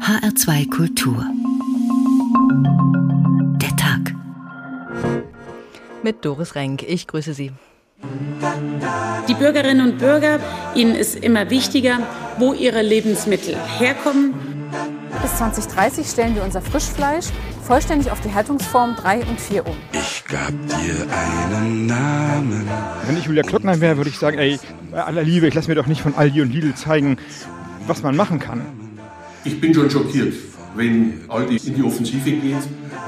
HR2 Kultur. Der Tag. Mit Doris Renk. Ich grüße Sie. Die Bürgerinnen und Bürger, ihnen ist immer wichtiger, wo ihre Lebensmittel herkommen. Bis 2030 stellen wir unser Frischfleisch vollständig auf die Haltungsform 3 und 4 um. Ich gab dir einen Namen. Wenn ich Julia Klockner wäre, würde ich sagen, ey, bei aller Liebe, ich lasse mir doch nicht von Aldi und Lidl zeigen, was man machen kann. Ich bin schon schockiert, wenn Aldi in die Offensive geht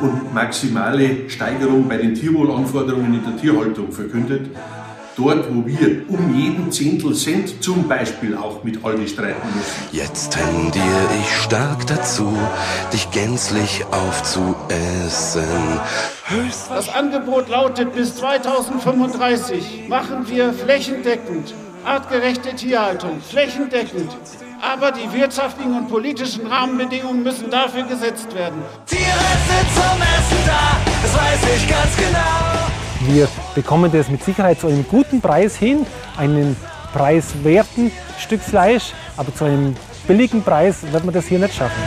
und maximale Steigerung bei den Tierwohlanforderungen in der Tierhaltung verkündet. Dort, wo wir um jeden Zehntel Cent zum Beispiel auch mit Aldi streiten müssen. Jetzt tendiere ich stark dazu, dich gänzlich aufzuessen. Das Angebot lautet, bis 2035 machen wir flächendeckend artgerechte Tierhaltung, flächendeckend. Aber die wirtschaftlichen und politischen Rahmenbedingungen müssen dafür gesetzt werden. Tiere sind zum Essen da, das weiß ich ganz genau. Wir bekommen das mit Sicherheit zu einem guten Preis hin, einen preiswerten Stück Fleisch, aber zu einem billigen Preis wird man das hier nicht schaffen.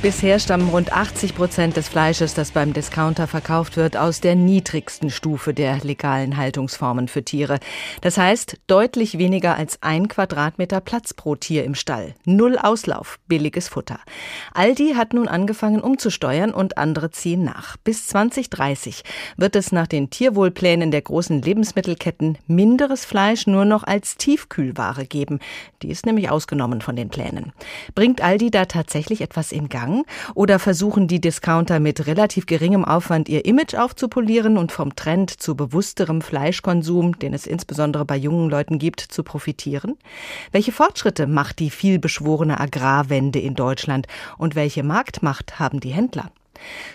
Bisher stammen rund 80 Prozent des Fleisches, das beim Discounter verkauft wird, aus der niedrigsten Stufe der legalen Haltungsformen für Tiere. Das heißt, deutlich weniger als ein Quadratmeter Platz pro Tier im Stall. Null Auslauf, billiges Futter. Aldi hat nun angefangen umzusteuern und andere ziehen nach. Bis 2030 wird es nach den Tierwohlplänen der großen Lebensmittelketten minderes Fleisch nur noch als Tiefkühlware geben. Die ist nämlich ausgenommen von den Plänen. Bringt Aldi da tatsächlich etwas in Gang? Oder versuchen die Discounter mit relativ geringem Aufwand ihr Image aufzupolieren und vom Trend zu bewussterem Fleischkonsum, den es insbesondere bei jungen Leuten gibt, zu profitieren? Welche Fortschritte macht die vielbeschworene Agrarwende in Deutschland und welche Marktmacht haben die Händler?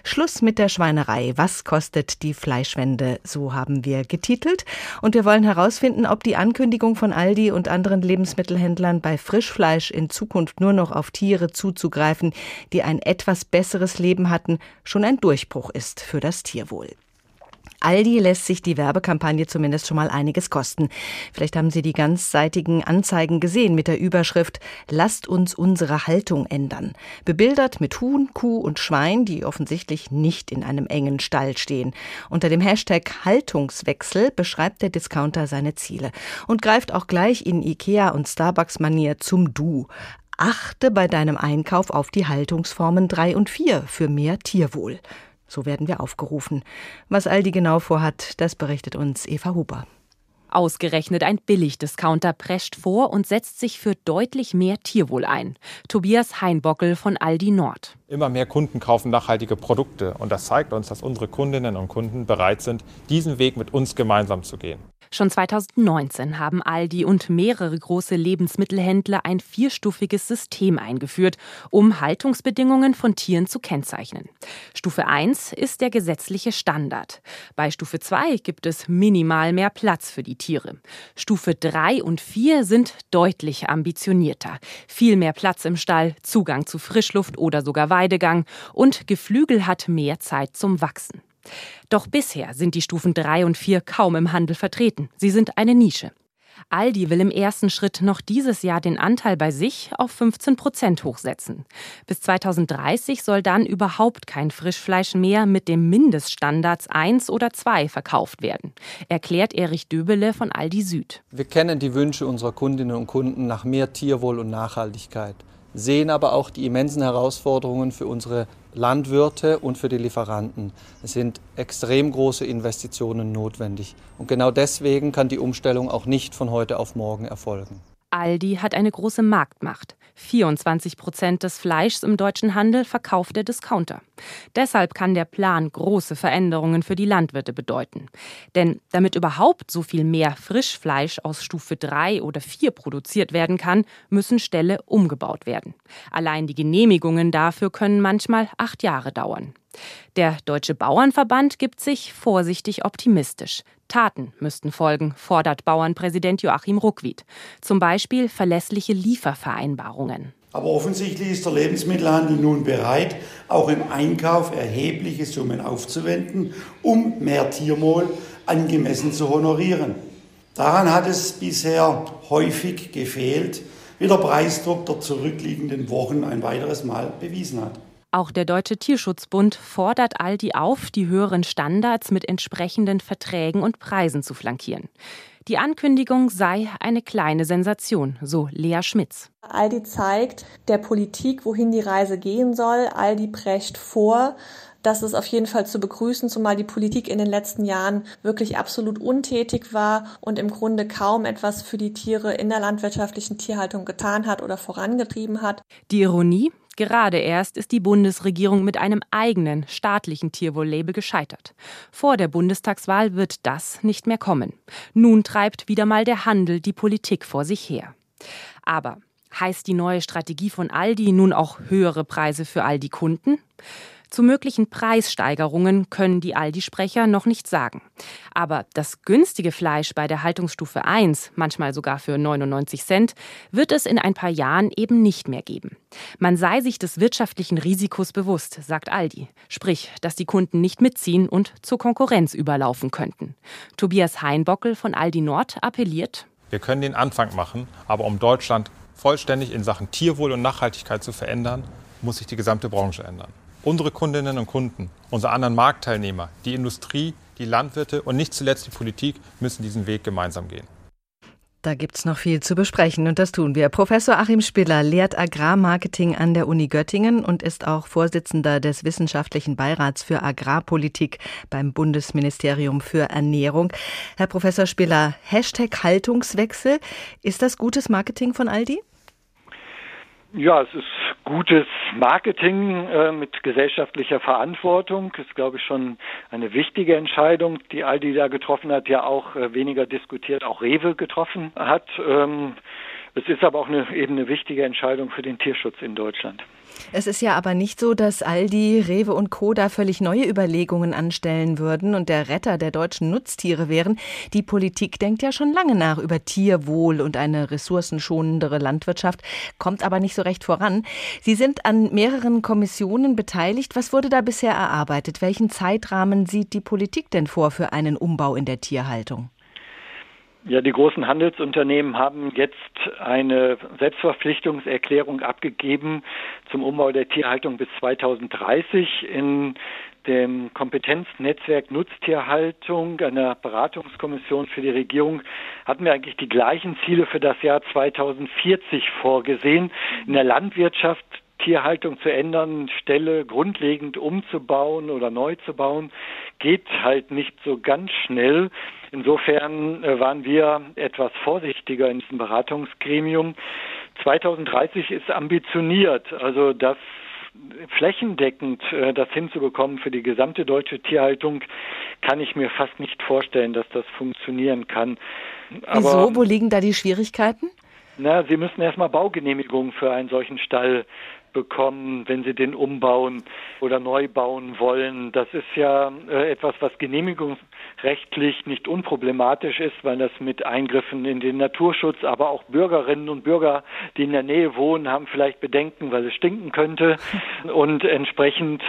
Schluss mit der Schweinerei. Was kostet die Fleischwende? So haben wir getitelt. Und wir wollen herausfinden, ob die Ankündigung von Aldi und anderen Lebensmittelhändlern bei Frischfleisch in Zukunft nur noch auf Tiere zuzugreifen, die ein etwas besseres Leben hatten, schon ein Durchbruch ist für das Tierwohl. Aldi lässt sich die Werbekampagne zumindest schon mal einiges kosten. Vielleicht haben Sie die ganzseitigen Anzeigen gesehen mit der Überschrift Lasst uns unsere Haltung ändern. Bebildert mit Huhn, Kuh und Schwein, die offensichtlich nicht in einem engen Stall stehen. Unter dem Hashtag Haltungswechsel beschreibt der Discounter seine Ziele und greift auch gleich in Ikea und Starbucks Manier zum Du. Achte bei deinem Einkauf auf die Haltungsformen 3 und 4 für mehr Tierwohl. So werden wir aufgerufen. Was Aldi genau vorhat, das berichtet uns Eva Huber. Ausgerechnet ein Billigdiscounter prescht vor und setzt sich für deutlich mehr Tierwohl ein. Tobias Heinbockel von Aldi Nord. Immer mehr Kunden kaufen nachhaltige Produkte und das zeigt uns, dass unsere Kundinnen und Kunden bereit sind, diesen Weg mit uns gemeinsam zu gehen. Schon 2019 haben Aldi und mehrere große Lebensmittelhändler ein vierstufiges System eingeführt, um Haltungsbedingungen von Tieren zu kennzeichnen. Stufe 1 ist der gesetzliche Standard. Bei Stufe 2 gibt es minimal mehr Platz für die Tiere. Stufe 3 und 4 sind deutlich ambitionierter. Viel mehr Platz im Stall, Zugang zu Frischluft oder sogar Weidegang und Geflügel hat mehr Zeit zum Wachsen. Doch bisher sind die Stufen 3 und 4 kaum im Handel vertreten. Sie sind eine Nische. Aldi will im ersten Schritt noch dieses Jahr den Anteil bei sich auf 15 Prozent hochsetzen. Bis 2030 soll dann überhaupt kein Frischfleisch mehr mit dem Mindeststandards 1 oder 2 verkauft werden, erklärt Erich Döbele von Aldi Süd. Wir kennen die Wünsche unserer Kundinnen und Kunden nach mehr Tierwohl und Nachhaltigkeit, sehen aber auch die immensen Herausforderungen für unsere Landwirte und für die Lieferanten. Es sind extrem große Investitionen notwendig. Und genau deswegen kann die Umstellung auch nicht von heute auf morgen erfolgen. Aldi hat eine große Marktmacht. 24 Prozent des Fleischs im deutschen Handel verkauft der Discounter. Deshalb kann der Plan große Veränderungen für die Landwirte bedeuten. Denn damit überhaupt so viel mehr Frischfleisch aus Stufe 3 oder 4 produziert werden kann, müssen Ställe umgebaut werden. Allein die Genehmigungen dafür können manchmal acht Jahre dauern. Der Deutsche Bauernverband gibt sich vorsichtig optimistisch. Taten müssten folgen, fordert Bauernpräsident Joachim Ruckwied. Zum Beispiel verlässliche Liefervereinbarungen. Aber offensichtlich ist der Lebensmittelhandel nun bereit, auch im Einkauf erhebliche Summen aufzuwenden, um mehr Tierwohl angemessen zu honorieren. Daran hat es bisher häufig gefehlt, wie der Preisdruck der zurückliegenden Wochen ein weiteres Mal bewiesen hat. Auch der Deutsche Tierschutzbund fordert Aldi auf, die höheren Standards mit entsprechenden Verträgen und Preisen zu flankieren. Die Ankündigung sei eine kleine Sensation, so Lea Schmitz. Aldi zeigt der Politik, wohin die Reise gehen soll. Aldi prescht vor, das ist auf jeden Fall zu begrüßen, zumal die Politik in den letzten Jahren wirklich absolut untätig war und im Grunde kaum etwas für die Tiere in der landwirtschaftlichen Tierhaltung getan hat oder vorangetrieben hat. Die Ironie, Gerade erst ist die Bundesregierung mit einem eigenen staatlichen Tierwohl-Label gescheitert. Vor der Bundestagswahl wird das nicht mehr kommen. Nun treibt wieder mal der Handel die Politik vor sich her. Aber heißt die neue Strategie von Aldi nun auch höhere Preise für all die Kunden? Zu möglichen Preissteigerungen können die Aldi-Sprecher noch nicht sagen. Aber das günstige Fleisch bei der Haltungsstufe 1, manchmal sogar für 99 Cent, wird es in ein paar Jahren eben nicht mehr geben. Man sei sich des wirtschaftlichen Risikos bewusst, sagt Aldi. Sprich, dass die Kunden nicht mitziehen und zur Konkurrenz überlaufen könnten. Tobias Heinbockel von Aldi Nord appelliert. Wir können den Anfang machen, aber um Deutschland vollständig in Sachen Tierwohl und Nachhaltigkeit zu verändern, muss sich die gesamte Branche ändern. Unsere Kundinnen und Kunden, unsere anderen Marktteilnehmer, die Industrie, die Landwirte und nicht zuletzt die Politik müssen diesen Weg gemeinsam gehen. Da gibt's noch viel zu besprechen und das tun wir. Professor Achim Spiller lehrt Agrarmarketing an der Uni Göttingen und ist auch Vorsitzender des Wissenschaftlichen Beirats für Agrarpolitik beim Bundesministerium für Ernährung. Herr Professor Spiller, Hashtag Haltungswechsel. Ist das gutes Marketing von Aldi? Ja, es ist gutes Marketing äh, mit gesellschaftlicher Verantwortung. Ist, glaube ich, schon eine wichtige Entscheidung, die Aldi da getroffen hat, ja auch äh, weniger diskutiert, auch Rewe getroffen hat. Ähm, es ist aber auch eine, eben eine wichtige Entscheidung für den Tierschutz in Deutschland. Es ist ja aber nicht so, dass Aldi, Rewe und Co. da völlig neue Überlegungen anstellen würden und der Retter der deutschen Nutztiere wären. Die Politik denkt ja schon lange nach über Tierwohl und eine ressourcenschonendere Landwirtschaft, kommt aber nicht so recht voran. Sie sind an mehreren Kommissionen beteiligt. Was wurde da bisher erarbeitet? Welchen Zeitrahmen sieht die Politik denn vor für einen Umbau in der Tierhaltung? Ja, die großen Handelsunternehmen haben jetzt eine Selbstverpflichtungserklärung abgegeben zum Umbau der Tierhaltung bis 2030 in dem Kompetenznetzwerk Nutztierhaltung, einer Beratungskommission für die Regierung, hatten wir eigentlich die gleichen Ziele für das Jahr 2040 vorgesehen. In der Landwirtschaft Tierhaltung zu ändern, Ställe grundlegend umzubauen oder neu zu bauen, geht halt nicht so ganz schnell. Insofern äh, waren wir etwas vorsichtiger in diesem Beratungsgremium. 2030 ist ambitioniert, also das flächendeckend äh, das hinzubekommen für die gesamte deutsche Tierhaltung, kann ich mir fast nicht vorstellen, dass das funktionieren kann. Aber, Wieso? Wo liegen da die Schwierigkeiten? Na, Sie müssen erstmal Baugenehmigungen für einen solchen Stall bekommen, wenn sie den umbauen oder neu bauen wollen. Das ist ja äh, etwas, was genehmigungsrechtlich nicht unproblematisch ist, weil das mit Eingriffen in den Naturschutz, aber auch Bürgerinnen und Bürger, die in der Nähe wohnen, haben vielleicht Bedenken, weil es stinken könnte. Und entsprechend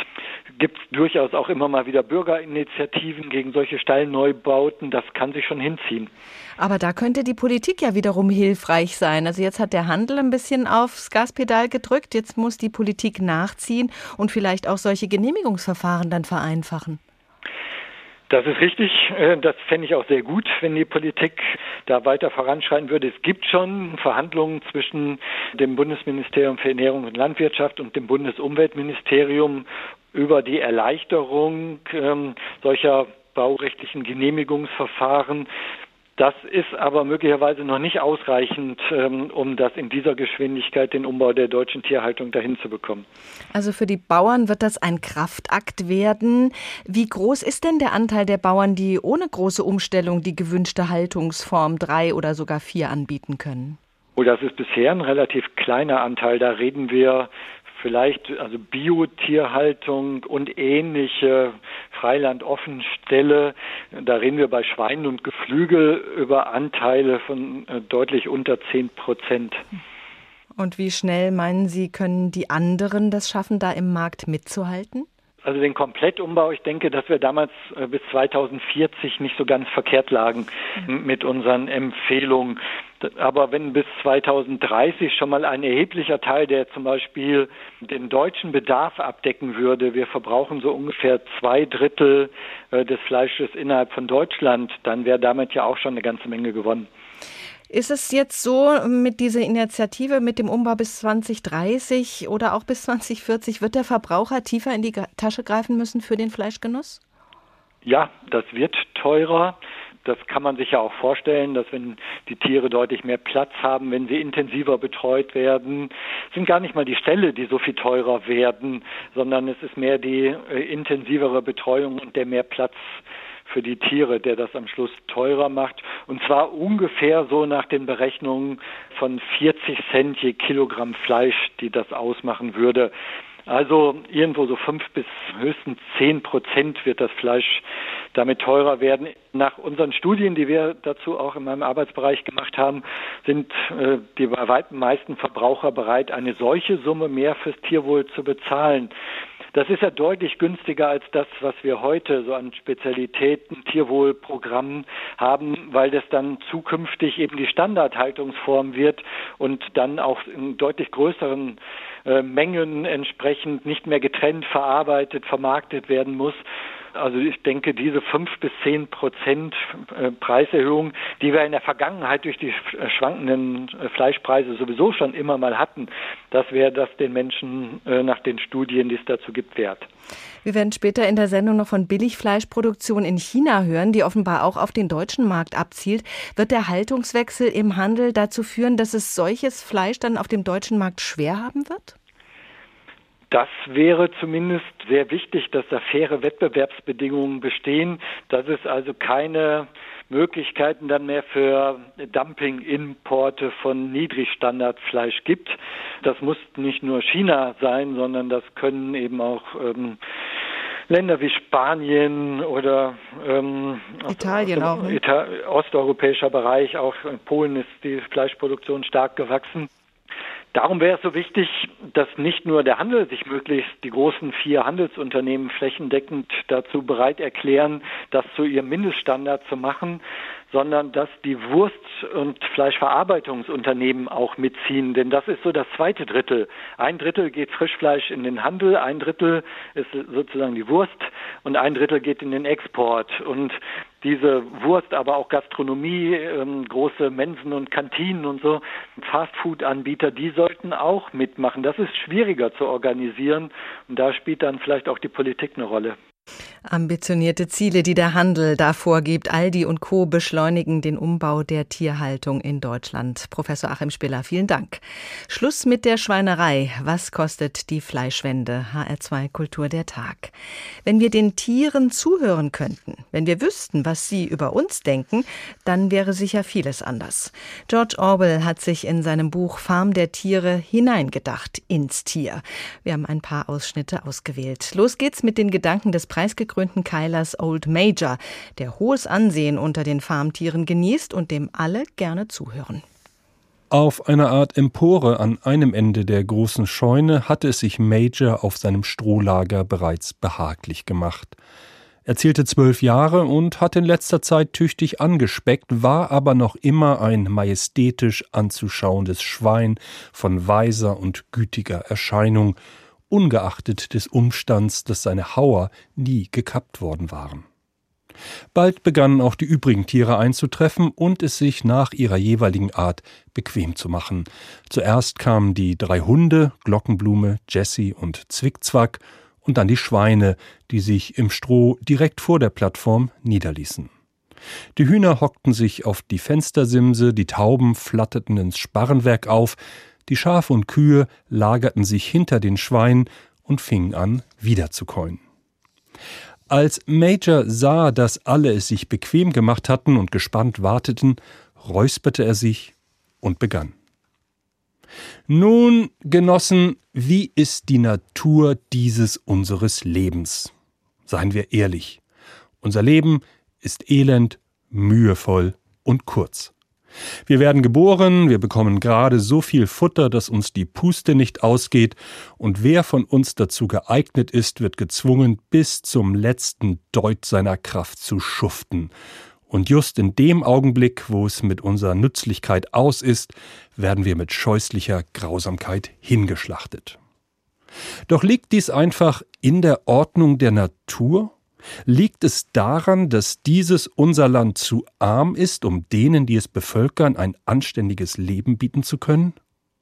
gibt es durchaus auch immer mal wieder Bürgerinitiativen gegen solche Stallneubauten. Das kann sich schon hinziehen. Aber da könnte die Politik ja wiederum hilfreich sein. Also jetzt hat der Handel ein bisschen aufs Gaspedal gedrückt. Jetzt muss die Politik nachziehen und vielleicht auch solche Genehmigungsverfahren dann vereinfachen. Das ist richtig. Äh, das fände ich auch sehr gut, wenn die Politik da weiter voranschreiten würde. Es gibt schon Verhandlungen zwischen dem Bundesministerium für Ernährung und Landwirtschaft und dem Bundesumweltministerium über die Erleichterung ähm, solcher baurechtlichen Genehmigungsverfahren. Das ist aber möglicherweise noch nicht ausreichend, ähm, um das in dieser Geschwindigkeit, den Umbau der deutschen Tierhaltung dahin zu bekommen. Also für die Bauern wird das ein Kraftakt werden. Wie groß ist denn der Anteil der Bauern, die ohne große Umstellung die gewünschte Haltungsform drei oder sogar vier anbieten können? Oh, das ist bisher ein relativ kleiner Anteil. Da reden wir vielleicht also Biotierhaltung und ähnliche Freiland-Offenställe. Da reden wir bei Schweinen und Geflügel über Anteile von äh, deutlich unter 10 Prozent. Und wie schnell meinen Sie, können die anderen das schaffen, da im Markt mitzuhalten? Also den Komplettumbau, ich denke, dass wir damals äh, bis 2040 nicht so ganz verkehrt lagen mhm. mit unseren Empfehlungen. Aber wenn bis 2030 schon mal ein erheblicher Teil, der zum Beispiel den deutschen Bedarf abdecken würde, wir verbrauchen so ungefähr zwei Drittel äh, des Fleisches innerhalb von Deutschland, dann wäre damit ja auch schon eine ganze Menge gewonnen. Ist es jetzt so mit dieser Initiative, mit dem Umbau bis 2030 oder auch bis 2040, wird der Verbraucher tiefer in die Tasche greifen müssen für den Fleischgenuss? Ja, das wird teurer. Das kann man sich ja auch vorstellen, dass wenn die Tiere deutlich mehr Platz haben, wenn sie intensiver betreut werden, sind gar nicht mal die Ställe, die so viel teurer werden, sondern es ist mehr die äh, intensivere Betreuung und der mehr Platz für die Tiere, der das am Schluss teurer macht. Und zwar ungefähr so nach den Berechnungen von 40 Cent je Kilogramm Fleisch, die das ausmachen würde. Also irgendwo so fünf bis höchstens zehn Prozent wird das Fleisch damit teurer werden. Nach unseren Studien, die wir dazu auch in meinem Arbeitsbereich gemacht haben, sind äh, die bei weitem meisten Verbraucher bereit, eine solche Summe mehr fürs Tierwohl zu bezahlen. Das ist ja deutlich günstiger als das, was wir heute so an Spezialitäten, Tierwohlprogrammen haben, weil das dann zukünftig eben die Standardhaltungsform wird und dann auch in deutlich größeren äh, Mengen entsprechend nicht mehr getrennt verarbeitet, vermarktet werden muss. Also ich denke, diese fünf bis zehn Prozent äh, Preiserhöhung, die wir in der Vergangenheit durch die äh, schwankenden äh, Fleischpreise sowieso schon immer mal hatten, das wäre das den Menschen nach den Studien, die es dazu gibt, wert. Wir werden später in der Sendung noch von Billigfleischproduktion in China hören, die offenbar auch auf den deutschen Markt abzielt. Wird der Haltungswechsel im Handel dazu führen, dass es solches Fleisch dann auf dem deutschen Markt schwer haben wird? Das wäre zumindest sehr wichtig, dass da faire Wettbewerbsbedingungen bestehen, dass es also keine Möglichkeiten dann mehr für Dumping-Importe von Niedrigstandardfleisch gibt. Das muss nicht nur China sein, sondern das können eben auch ähm, Länder wie Spanien oder ähm, Italien auch. Ne? Ita osteuropäischer Bereich, auch in Polen ist die Fleischproduktion stark gewachsen. Darum wäre es so wichtig, dass nicht nur der Handel sich möglichst die großen vier Handelsunternehmen flächendeckend dazu bereit erklären, das zu ihrem Mindeststandard zu machen, sondern dass die Wurst- und Fleischverarbeitungsunternehmen auch mitziehen. Denn das ist so das zweite Drittel. Ein Drittel geht Frischfleisch in den Handel, ein Drittel ist sozusagen die Wurst und ein Drittel geht in den Export. Und diese Wurst, aber auch Gastronomie, ähm, große Mensen und Kantinen und so, Fastfood-Anbieter, die sollten auch mitmachen. Das ist schwieriger zu organisieren und da spielt dann vielleicht auch die Politik eine Rolle. Ambitionierte Ziele, die der Handel da vorgibt. Aldi und Co. beschleunigen den Umbau der Tierhaltung in Deutschland. Professor Achim Spiller, vielen Dank. Schluss mit der Schweinerei. Was kostet die Fleischwende? HR2 Kultur der Tag. Wenn wir den Tieren zuhören könnten, wenn wir wüssten, was sie über uns denken, dann wäre sicher vieles anders. George Orwell hat sich in seinem Buch Farm der Tiere hineingedacht ins Tier. Wir haben ein paar Ausschnitte ausgewählt. Los geht's mit den Gedanken des preisgekrönten Keilers Old Major, der hohes Ansehen unter den Farmtieren genießt und dem alle gerne zuhören. Auf einer Art Empore an einem Ende der großen Scheune hatte es sich Major auf seinem Strohlager bereits behaglich gemacht. Er zählte zwölf Jahre und hat in letzter Zeit tüchtig angespeckt, war aber noch immer ein majestätisch anzuschauendes Schwein von weiser und gütiger Erscheinung, ungeachtet des Umstands, dass seine Hauer nie gekappt worden waren. Bald begannen auch die übrigen Tiere einzutreffen und es sich nach ihrer jeweiligen Art bequem zu machen. Zuerst kamen die drei Hunde, Glockenblume, Jessie und Zwickzwack, und dann die Schweine, die sich im Stroh direkt vor der Plattform niederließen. Die Hühner hockten sich auf die Fenstersimse, die Tauben flatterten ins Sparrenwerk auf, die Schafe und Kühe lagerten sich hinter den Schweinen und fingen an, wieder zu käuen. Als Major sah, dass alle es sich bequem gemacht hatten und gespannt warteten, räusperte er sich und begann. Nun, Genossen, wie ist die Natur dieses unseres Lebens? Seien wir ehrlich. Unser Leben ist elend, mühevoll und kurz. Wir werden geboren, wir bekommen gerade so viel Futter, dass uns die Puste nicht ausgeht, und wer von uns dazu geeignet ist, wird gezwungen, bis zum letzten Deut seiner Kraft zu schuften. Und just in dem Augenblick, wo es mit unserer Nützlichkeit aus ist, werden wir mit scheußlicher Grausamkeit hingeschlachtet. Doch liegt dies einfach in der Ordnung der Natur? Liegt es daran, dass dieses unser Land zu arm ist, um denen, die es bevölkern, ein anständiges Leben bieten zu können?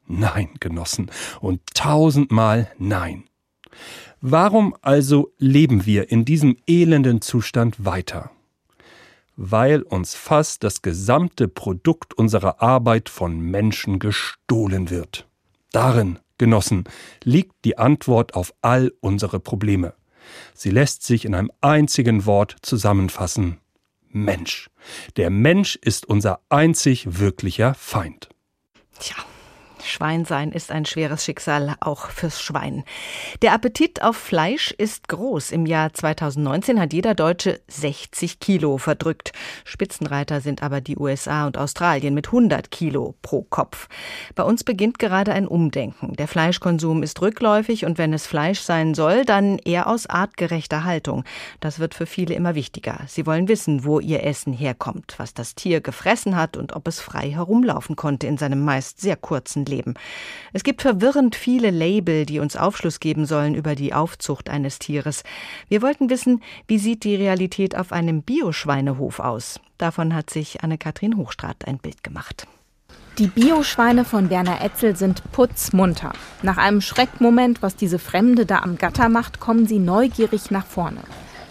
Nein, Genossen, und tausendmal nein. Warum also leben wir in diesem elenden Zustand weiter? Weil uns fast das gesamte Produkt unserer Arbeit von Menschen gestohlen wird. Darin, Genossen, liegt die Antwort auf all unsere Probleme. Sie lässt sich in einem einzigen Wort zusammenfassen. Mensch. Der Mensch ist unser einzig wirklicher Feind. Tja, Schwein sein ist ein schweres Schicksal, auch fürs Schwein. Der Appetit auf Fleisch ist groß. Im Jahr 2019 hat jeder Deutsche 60 Kilo verdrückt. Spitzenreiter sind aber die USA und Australien mit 100 Kilo pro Kopf. Bei uns beginnt gerade ein Umdenken. Der Fleischkonsum ist rückläufig und wenn es Fleisch sein soll, dann eher aus artgerechter Haltung. Das wird für viele immer wichtiger. Sie wollen wissen, wo ihr Essen herkommt, was das Tier gefressen hat und ob es frei herumlaufen konnte in seinem meist sehr kurzen Leben leben. Es gibt verwirrend viele Label, die uns Aufschluss geben sollen über die Aufzucht eines Tieres. Wir wollten wissen, wie sieht die Realität auf einem Bioschweinehof aus? Davon hat sich Anne-Kathrin Hochstrat ein Bild gemacht. Die Bioschweine von Werner Etzel sind putzmunter. Nach einem Schreckmoment, was diese Fremde da am Gatter macht, kommen sie neugierig nach vorne.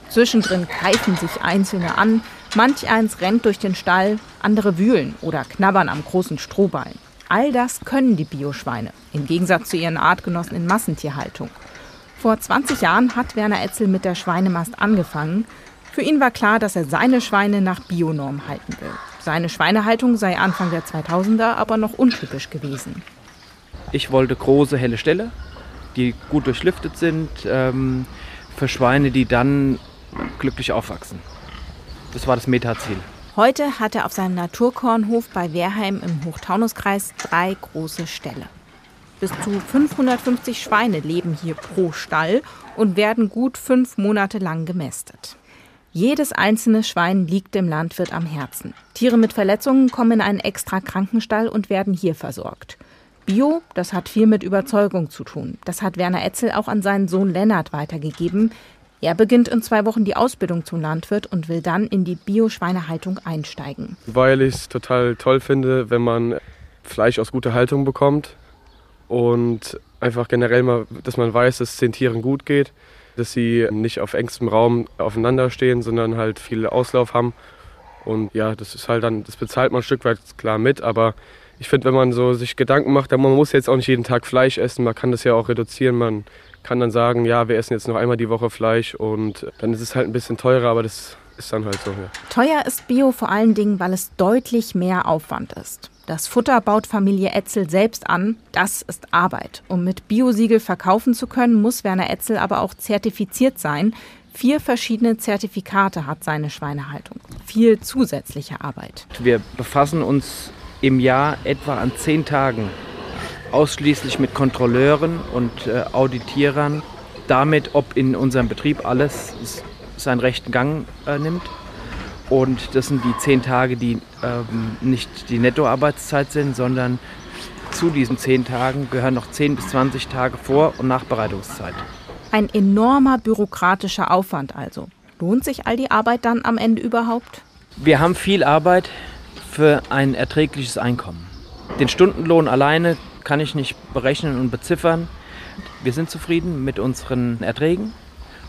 Zwischendrin greifen sich Einzelne an, manch eins rennt durch den Stall, andere wühlen oder knabbern am großen Strohballen. All das können die Bioschweine, im Gegensatz zu ihren Artgenossen in Massentierhaltung. Vor 20 Jahren hat Werner Etzel mit der Schweinemast angefangen. Für ihn war klar, dass er seine Schweine nach Bionorm halten will. Seine Schweinehaltung sei Anfang der 2000er aber noch untypisch gewesen. Ich wollte große, helle Ställe, die gut durchlüftet sind, ähm, für Schweine, die dann glücklich aufwachsen. Das war das Metaziel. Heute hat er auf seinem Naturkornhof bei Wehrheim im Hochtaunuskreis drei große Ställe. Bis zu 550 Schweine leben hier pro Stall und werden gut fünf Monate lang gemästet. Jedes einzelne Schwein liegt dem Landwirt am Herzen. Tiere mit Verletzungen kommen in einen extra Krankenstall und werden hier versorgt. Bio, das hat viel mit Überzeugung zu tun. Das hat Werner Etzel auch an seinen Sohn Lennart weitergegeben. Er beginnt in zwei Wochen die Ausbildung zum Landwirt und will dann in die Bio-Schweinehaltung einsteigen. Weil ich es total toll finde, wenn man Fleisch aus guter Haltung bekommt und einfach generell mal, dass man weiß, dass es den Tieren gut geht, dass sie nicht auf engstem Raum aufeinander stehen, sondern halt viel Auslauf haben. Und ja, das ist halt dann, das bezahlt man ein Stück weit klar mit, aber ich finde, wenn man so sich Gedanken macht, man muss jetzt auch nicht jeden Tag Fleisch essen, man kann das ja auch reduzieren, man kann dann sagen, ja, wir essen jetzt noch einmal die Woche Fleisch und dann ist es halt ein bisschen teurer, aber das ist dann halt so. Ja. Teuer ist Bio vor allen Dingen, weil es deutlich mehr Aufwand ist. Das Futter baut Familie Etzel selbst an. Das ist Arbeit. Um mit Biosiegel verkaufen zu können, muss Werner Etzel aber auch zertifiziert sein. Vier verschiedene Zertifikate hat seine Schweinehaltung. Viel zusätzliche Arbeit. Wir befassen uns im Jahr etwa an zehn Tagen ausschließlich mit Kontrolleuren und äh, Auditierern, damit, ob in unserem Betrieb alles seinen rechten Gang äh, nimmt. Und das sind die zehn Tage, die ähm, nicht die Nettoarbeitszeit sind, sondern zu diesen zehn Tagen gehören noch 10 bis 20 Tage Vor- und Nachbereitungszeit. Ein enormer bürokratischer Aufwand also. Lohnt sich all die Arbeit dann am Ende überhaupt? Wir haben viel Arbeit für ein erträgliches Einkommen. Den Stundenlohn alleine kann ich nicht berechnen und beziffern. Wir sind zufrieden mit unseren Erträgen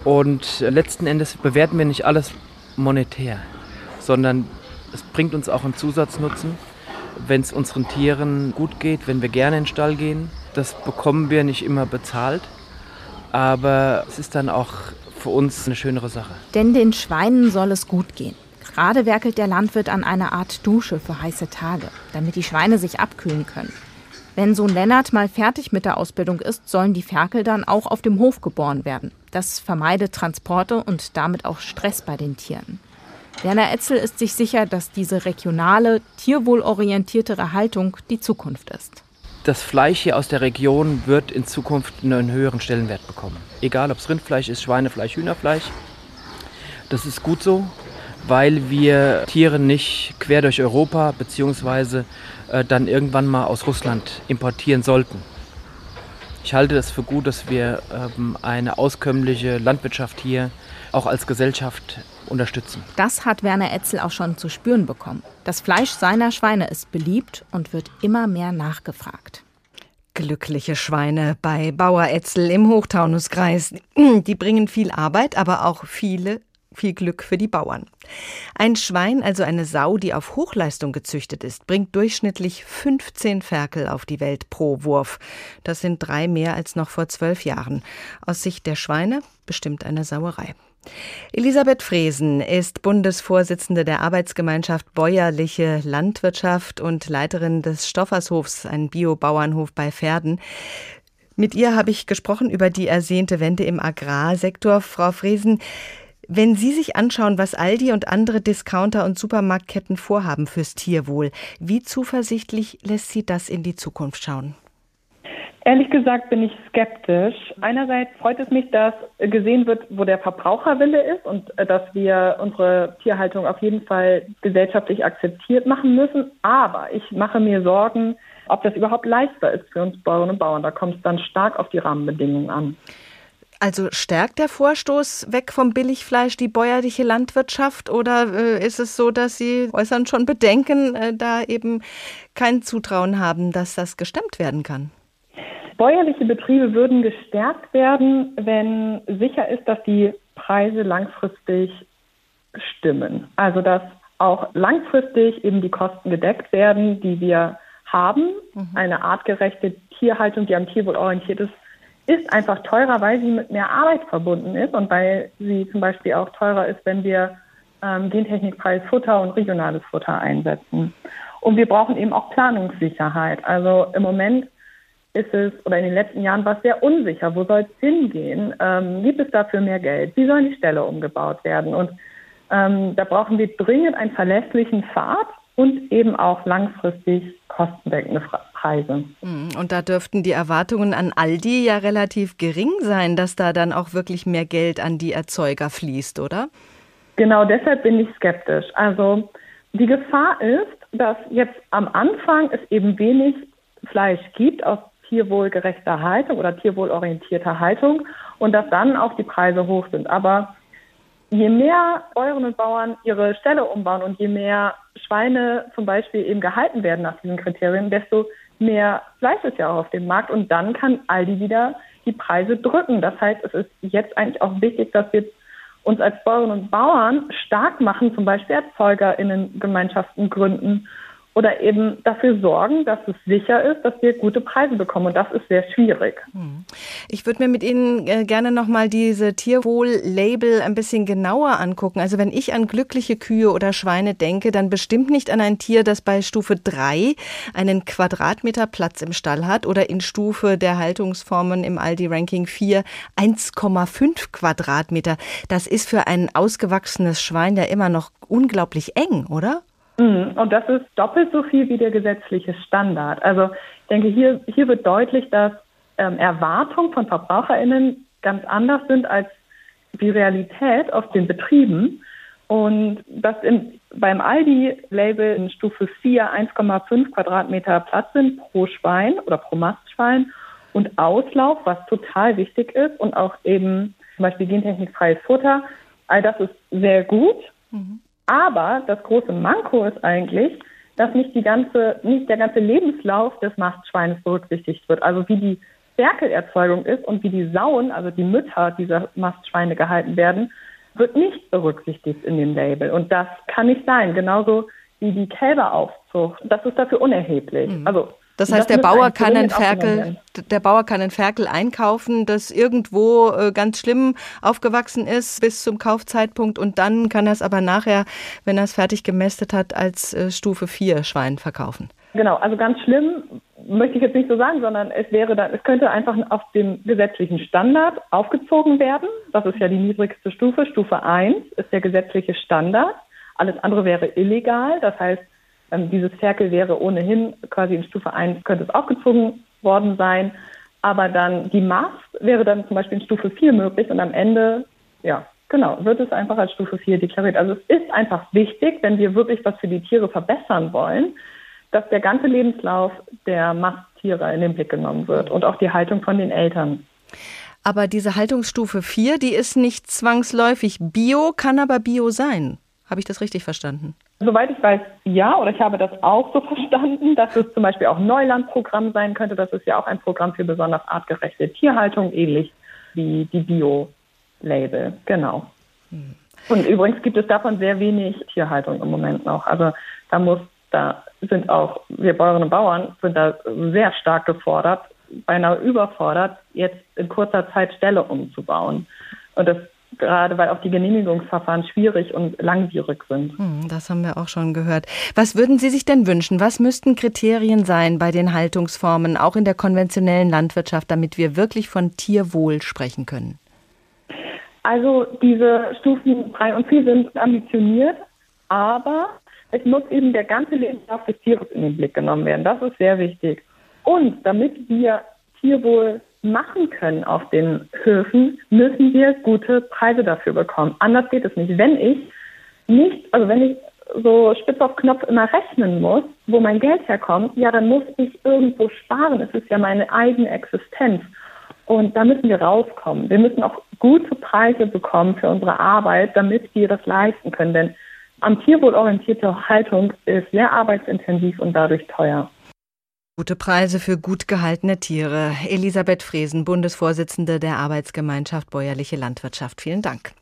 und letzten Endes bewerten wir nicht alles monetär, sondern es bringt uns auch einen Zusatznutzen, wenn es unseren Tieren gut geht, wenn wir gerne in den Stall gehen. Das bekommen wir nicht immer bezahlt, aber es ist dann auch für uns eine schönere Sache. Denn den Schweinen soll es gut gehen. Gerade werkelt der Landwirt an einer Art Dusche für heiße Tage, damit die Schweine sich abkühlen können. Wenn Sohn Lennart mal fertig mit der Ausbildung ist, sollen die Ferkel dann auch auf dem Hof geboren werden. Das vermeidet Transporte und damit auch Stress bei den Tieren. Werner Etzel ist sich sicher, dass diese regionale, tierwohlorientiertere Haltung die Zukunft ist. Das Fleisch hier aus der Region wird in Zukunft einen höheren Stellenwert bekommen. Egal ob es Rindfleisch ist, Schweinefleisch, Hühnerfleisch. Das ist gut so, weil wir Tiere nicht quer durch Europa bzw. Äh, dann irgendwann mal aus Russland importieren sollten. Ich halte es für gut, dass wir ähm, eine auskömmliche Landwirtschaft hier auch als Gesellschaft unterstützen. Das hat Werner Etzel auch schon zu spüren bekommen. Das Fleisch seiner Schweine ist beliebt und wird immer mehr nachgefragt. Glückliche Schweine bei Bauer Etzel im Hochtaunuskreis. Die bringen viel Arbeit, aber auch viele viel Glück für die Bauern. Ein Schwein, also eine Sau, die auf Hochleistung gezüchtet ist, bringt durchschnittlich 15 Ferkel auf die Welt pro Wurf. Das sind drei mehr als noch vor zwölf Jahren. Aus Sicht der Schweine bestimmt eine Sauerei. Elisabeth Fresen ist Bundesvorsitzende der Arbeitsgemeinschaft Bäuerliche Landwirtschaft und Leiterin des Stoffershofs, ein Biobauernhof bei Pferden. Mit ihr habe ich gesprochen über die ersehnte Wende im Agrarsektor. Frau Fresen, wenn Sie sich anschauen, was Aldi und andere Discounter und Supermarktketten vorhaben fürs Tierwohl, wie zuversichtlich lässt Sie das in die Zukunft schauen? Ehrlich gesagt bin ich skeptisch. Einerseits freut es mich, dass gesehen wird, wo der Verbraucherwille ist und äh, dass wir unsere Tierhaltung auf jeden Fall gesellschaftlich akzeptiert machen müssen. Aber ich mache mir Sorgen, ob das überhaupt leistbar ist für uns Bauern und Bauern. Da kommt es dann stark auf die Rahmenbedingungen an. Also stärkt der Vorstoß weg vom Billigfleisch die bäuerliche Landwirtschaft oder äh, ist es so, dass Sie äußern schon Bedenken, äh, da eben kein Zutrauen haben, dass das gestemmt werden kann? Bäuerliche Betriebe würden gestärkt werden, wenn sicher ist, dass die Preise langfristig stimmen. Also dass auch langfristig eben die Kosten gedeckt werden, die wir haben. Mhm. Eine artgerechte Tierhaltung, die am Tierwohl orientiert ist, ist einfach teurer, weil sie mit mehr Arbeit verbunden ist und weil sie zum Beispiel auch teurer ist, wenn wir ähm, gentechnikfreies Futter und regionales Futter einsetzen. Und wir brauchen eben auch Planungssicherheit. Also im Moment ist es, oder in den letzten Jahren war es sehr unsicher. Wo soll es hingehen? Ähm, gibt es dafür mehr Geld? Wie sollen die Ställe umgebaut werden? Und ähm, da brauchen wir dringend einen verlässlichen Pfad und eben auch langfristig kostendeckende Preise. Mhm. Und da dürften die Erwartungen an Aldi ja relativ gering sein, dass da dann auch wirklich mehr Geld an die Erzeuger fließt, oder? Genau deshalb bin ich skeptisch. Also die Gefahr ist, dass jetzt am Anfang es eben wenig Fleisch gibt aus tierwohlgerechter Haltung oder tierwohlorientierter Haltung und dass dann auch die Preise hoch sind. Aber je mehr Bäuerinnen und Bauern ihre Ställe umbauen und je mehr Schweine zum Beispiel eben gehalten werden nach diesen Kriterien, desto mehr Fleisch ist ja auch auf dem Markt und dann kann Aldi wieder die Preise drücken. Das heißt, es ist jetzt eigentlich auch wichtig, dass wir uns als Bäuerinnen und Bauern stark machen, zum Beispiel ErzeugerInnen-Gemeinschaften gründen oder eben dafür sorgen, dass es sicher ist, dass wir gute Preise bekommen. Und das ist sehr schwierig. Hm. Ich würde mir mit Ihnen äh, gerne nochmal diese Tierwohl-Label ein bisschen genauer angucken. Also wenn ich an glückliche Kühe oder Schweine denke, dann bestimmt nicht an ein Tier, das bei Stufe 3 einen Quadratmeter Platz im Stall hat oder in Stufe der Haltungsformen im Aldi-Ranking 4 1,5 Quadratmeter. Das ist für ein ausgewachsenes Schwein ja immer noch unglaublich eng, oder? Mhm. Und das ist doppelt so viel wie der gesetzliche Standard. Also ich denke, hier, hier wird deutlich, dass ähm, Erwartungen von VerbraucherInnen ganz anders sind als die Realität auf den Betrieben. Und dass in, beim Aldi-Label in Stufe 4 1,5 Quadratmeter Platz sind pro Schwein oder pro Mastschwein und Auslauf, was total wichtig ist und auch eben zum Beispiel gentechnikfreies Futter. All das ist sehr gut. Mhm. Aber das große Manko ist eigentlich, dass nicht die ganze, nicht der ganze Lebenslauf des Mastschweines berücksichtigt wird. Also wie die Ferkelerzeugung ist und wie die Sauen, also die Mütter dieser Mastschweine gehalten werden, wird nicht berücksichtigt in dem Label. Und das kann nicht sein. Genauso wie die Kälberaufzucht. Das ist dafür unerheblich. Mhm. Also das heißt, der Bauer kann einen Ferkel, der Bauer kann einen Ferkel einkaufen, das irgendwo äh, ganz schlimm aufgewachsen ist bis zum Kaufzeitpunkt und dann kann er es aber nachher, wenn er es fertig gemästet hat, als äh, Stufe 4 Schwein verkaufen. Genau, also ganz schlimm möchte ich jetzt nicht so sagen, sondern es wäre dann, es könnte einfach auf dem gesetzlichen Standard aufgezogen werden. Das ist ja die niedrigste Stufe. Stufe 1 ist der gesetzliche Standard. Alles andere wäre illegal. Das heißt, ähm, dieses Ferkel wäre ohnehin quasi in Stufe 1, könnte es aufgezogen worden sein. Aber dann die Mast wäre dann zum Beispiel in Stufe 4 möglich und am Ende, ja, genau, wird es einfach als Stufe 4 deklariert. Also es ist einfach wichtig, wenn wir wirklich was für die Tiere verbessern wollen, dass der ganze Lebenslauf der Masttiere in den Blick genommen wird und auch die Haltung von den Eltern. Aber diese Haltungsstufe 4, die ist nicht zwangsläufig Bio, kann aber Bio sein. Habe ich das richtig verstanden? Soweit ich weiß, ja, oder ich habe das auch so verstanden, dass es zum Beispiel auch Neulandprogramm sein könnte. Das ist ja auch ein Programm für besonders artgerechte Tierhaltung, ähnlich wie die Bio-Label. Genau. Hm. Und übrigens gibt es davon sehr wenig Tierhaltung im Moment noch. Also da muss, da sind auch wir Bäuerinnen und Bauern sind da sehr stark gefordert, beinahe überfordert, jetzt in kurzer Zeit Ställe umzubauen. Und das gerade weil auch die Genehmigungsverfahren schwierig und langwierig sind. Hm, das haben wir auch schon gehört. Was würden Sie sich denn wünschen? Was müssten Kriterien sein bei den Haltungsformen, auch in der konventionellen Landwirtschaft, damit wir wirklich von Tierwohl sprechen können? Also diese Stufen 3 und 4 sind ambitioniert, aber es muss eben der ganze Lebenslauf des Tieres in den Blick genommen werden. Das ist sehr wichtig. Und damit wir Tierwohl machen können auf den Höfen, müssen wir gute Preise dafür bekommen. Anders geht es nicht. Wenn ich nicht, also wenn ich so spitz auf Knopf immer rechnen muss, wo mein Geld herkommt, ja, dann muss ich irgendwo sparen. Es ist ja meine eigene Existenz. Und da müssen wir rauskommen. Wir müssen auch gute Preise bekommen für unsere Arbeit, damit wir das leisten können. Denn am Tierwohl orientierte Haltung ist sehr arbeitsintensiv und dadurch teuer. Gute Preise für gut gehaltene Tiere. Elisabeth Fresen, Bundesvorsitzende der Arbeitsgemeinschaft Bäuerliche Landwirtschaft. Vielen Dank.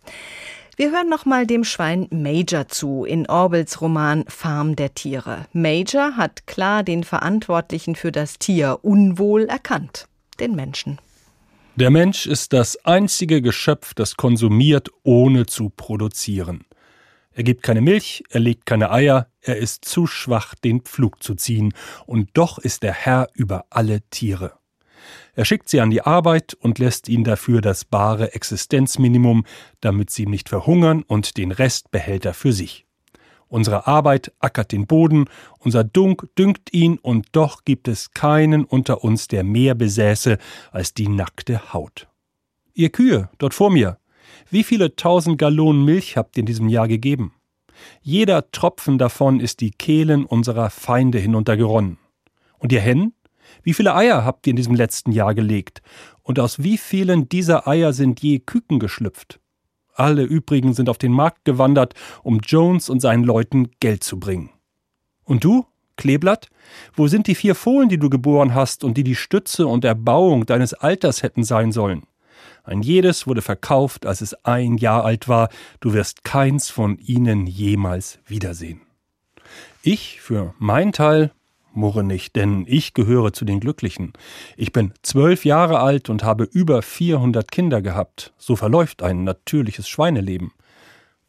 Wir hören nochmal dem Schwein Major zu in Orbels Roman Farm der Tiere. Major hat klar den Verantwortlichen für das Tierunwohl erkannt, den Menschen. Der Mensch ist das einzige Geschöpf, das konsumiert, ohne zu produzieren. Er gibt keine Milch, er legt keine Eier, er ist zu schwach, den Pflug zu ziehen, und doch ist er Herr über alle Tiere. Er schickt sie an die Arbeit und lässt ihnen dafür das bare Existenzminimum, damit sie nicht verhungern und den Rest behält er für sich. Unsere Arbeit ackert den Boden, unser Dunk düngt ihn, und doch gibt es keinen unter uns, der mehr besäße als die nackte Haut. Ihr Kühe, dort vor mir, wie viele tausend Gallonen Milch habt ihr in diesem Jahr gegeben? Jeder Tropfen davon ist die Kehlen unserer Feinde hinuntergeronnen. Und ihr Hennen? Wie viele Eier habt ihr in diesem letzten Jahr gelegt? Und aus wie vielen dieser Eier sind je Küken geschlüpft? Alle übrigen sind auf den Markt gewandert, um Jones und seinen Leuten Geld zu bringen. Und du, Kleeblatt? Wo sind die vier Fohlen, die du geboren hast und die die Stütze und Erbauung deines Alters hätten sein sollen? Ein jedes wurde verkauft, als es ein Jahr alt war, du wirst keins von ihnen jemals wiedersehen. Ich, für mein Teil, murre nicht, denn ich gehöre zu den Glücklichen. Ich bin zwölf Jahre alt und habe über 400 Kinder gehabt. So verläuft ein natürliches Schweineleben.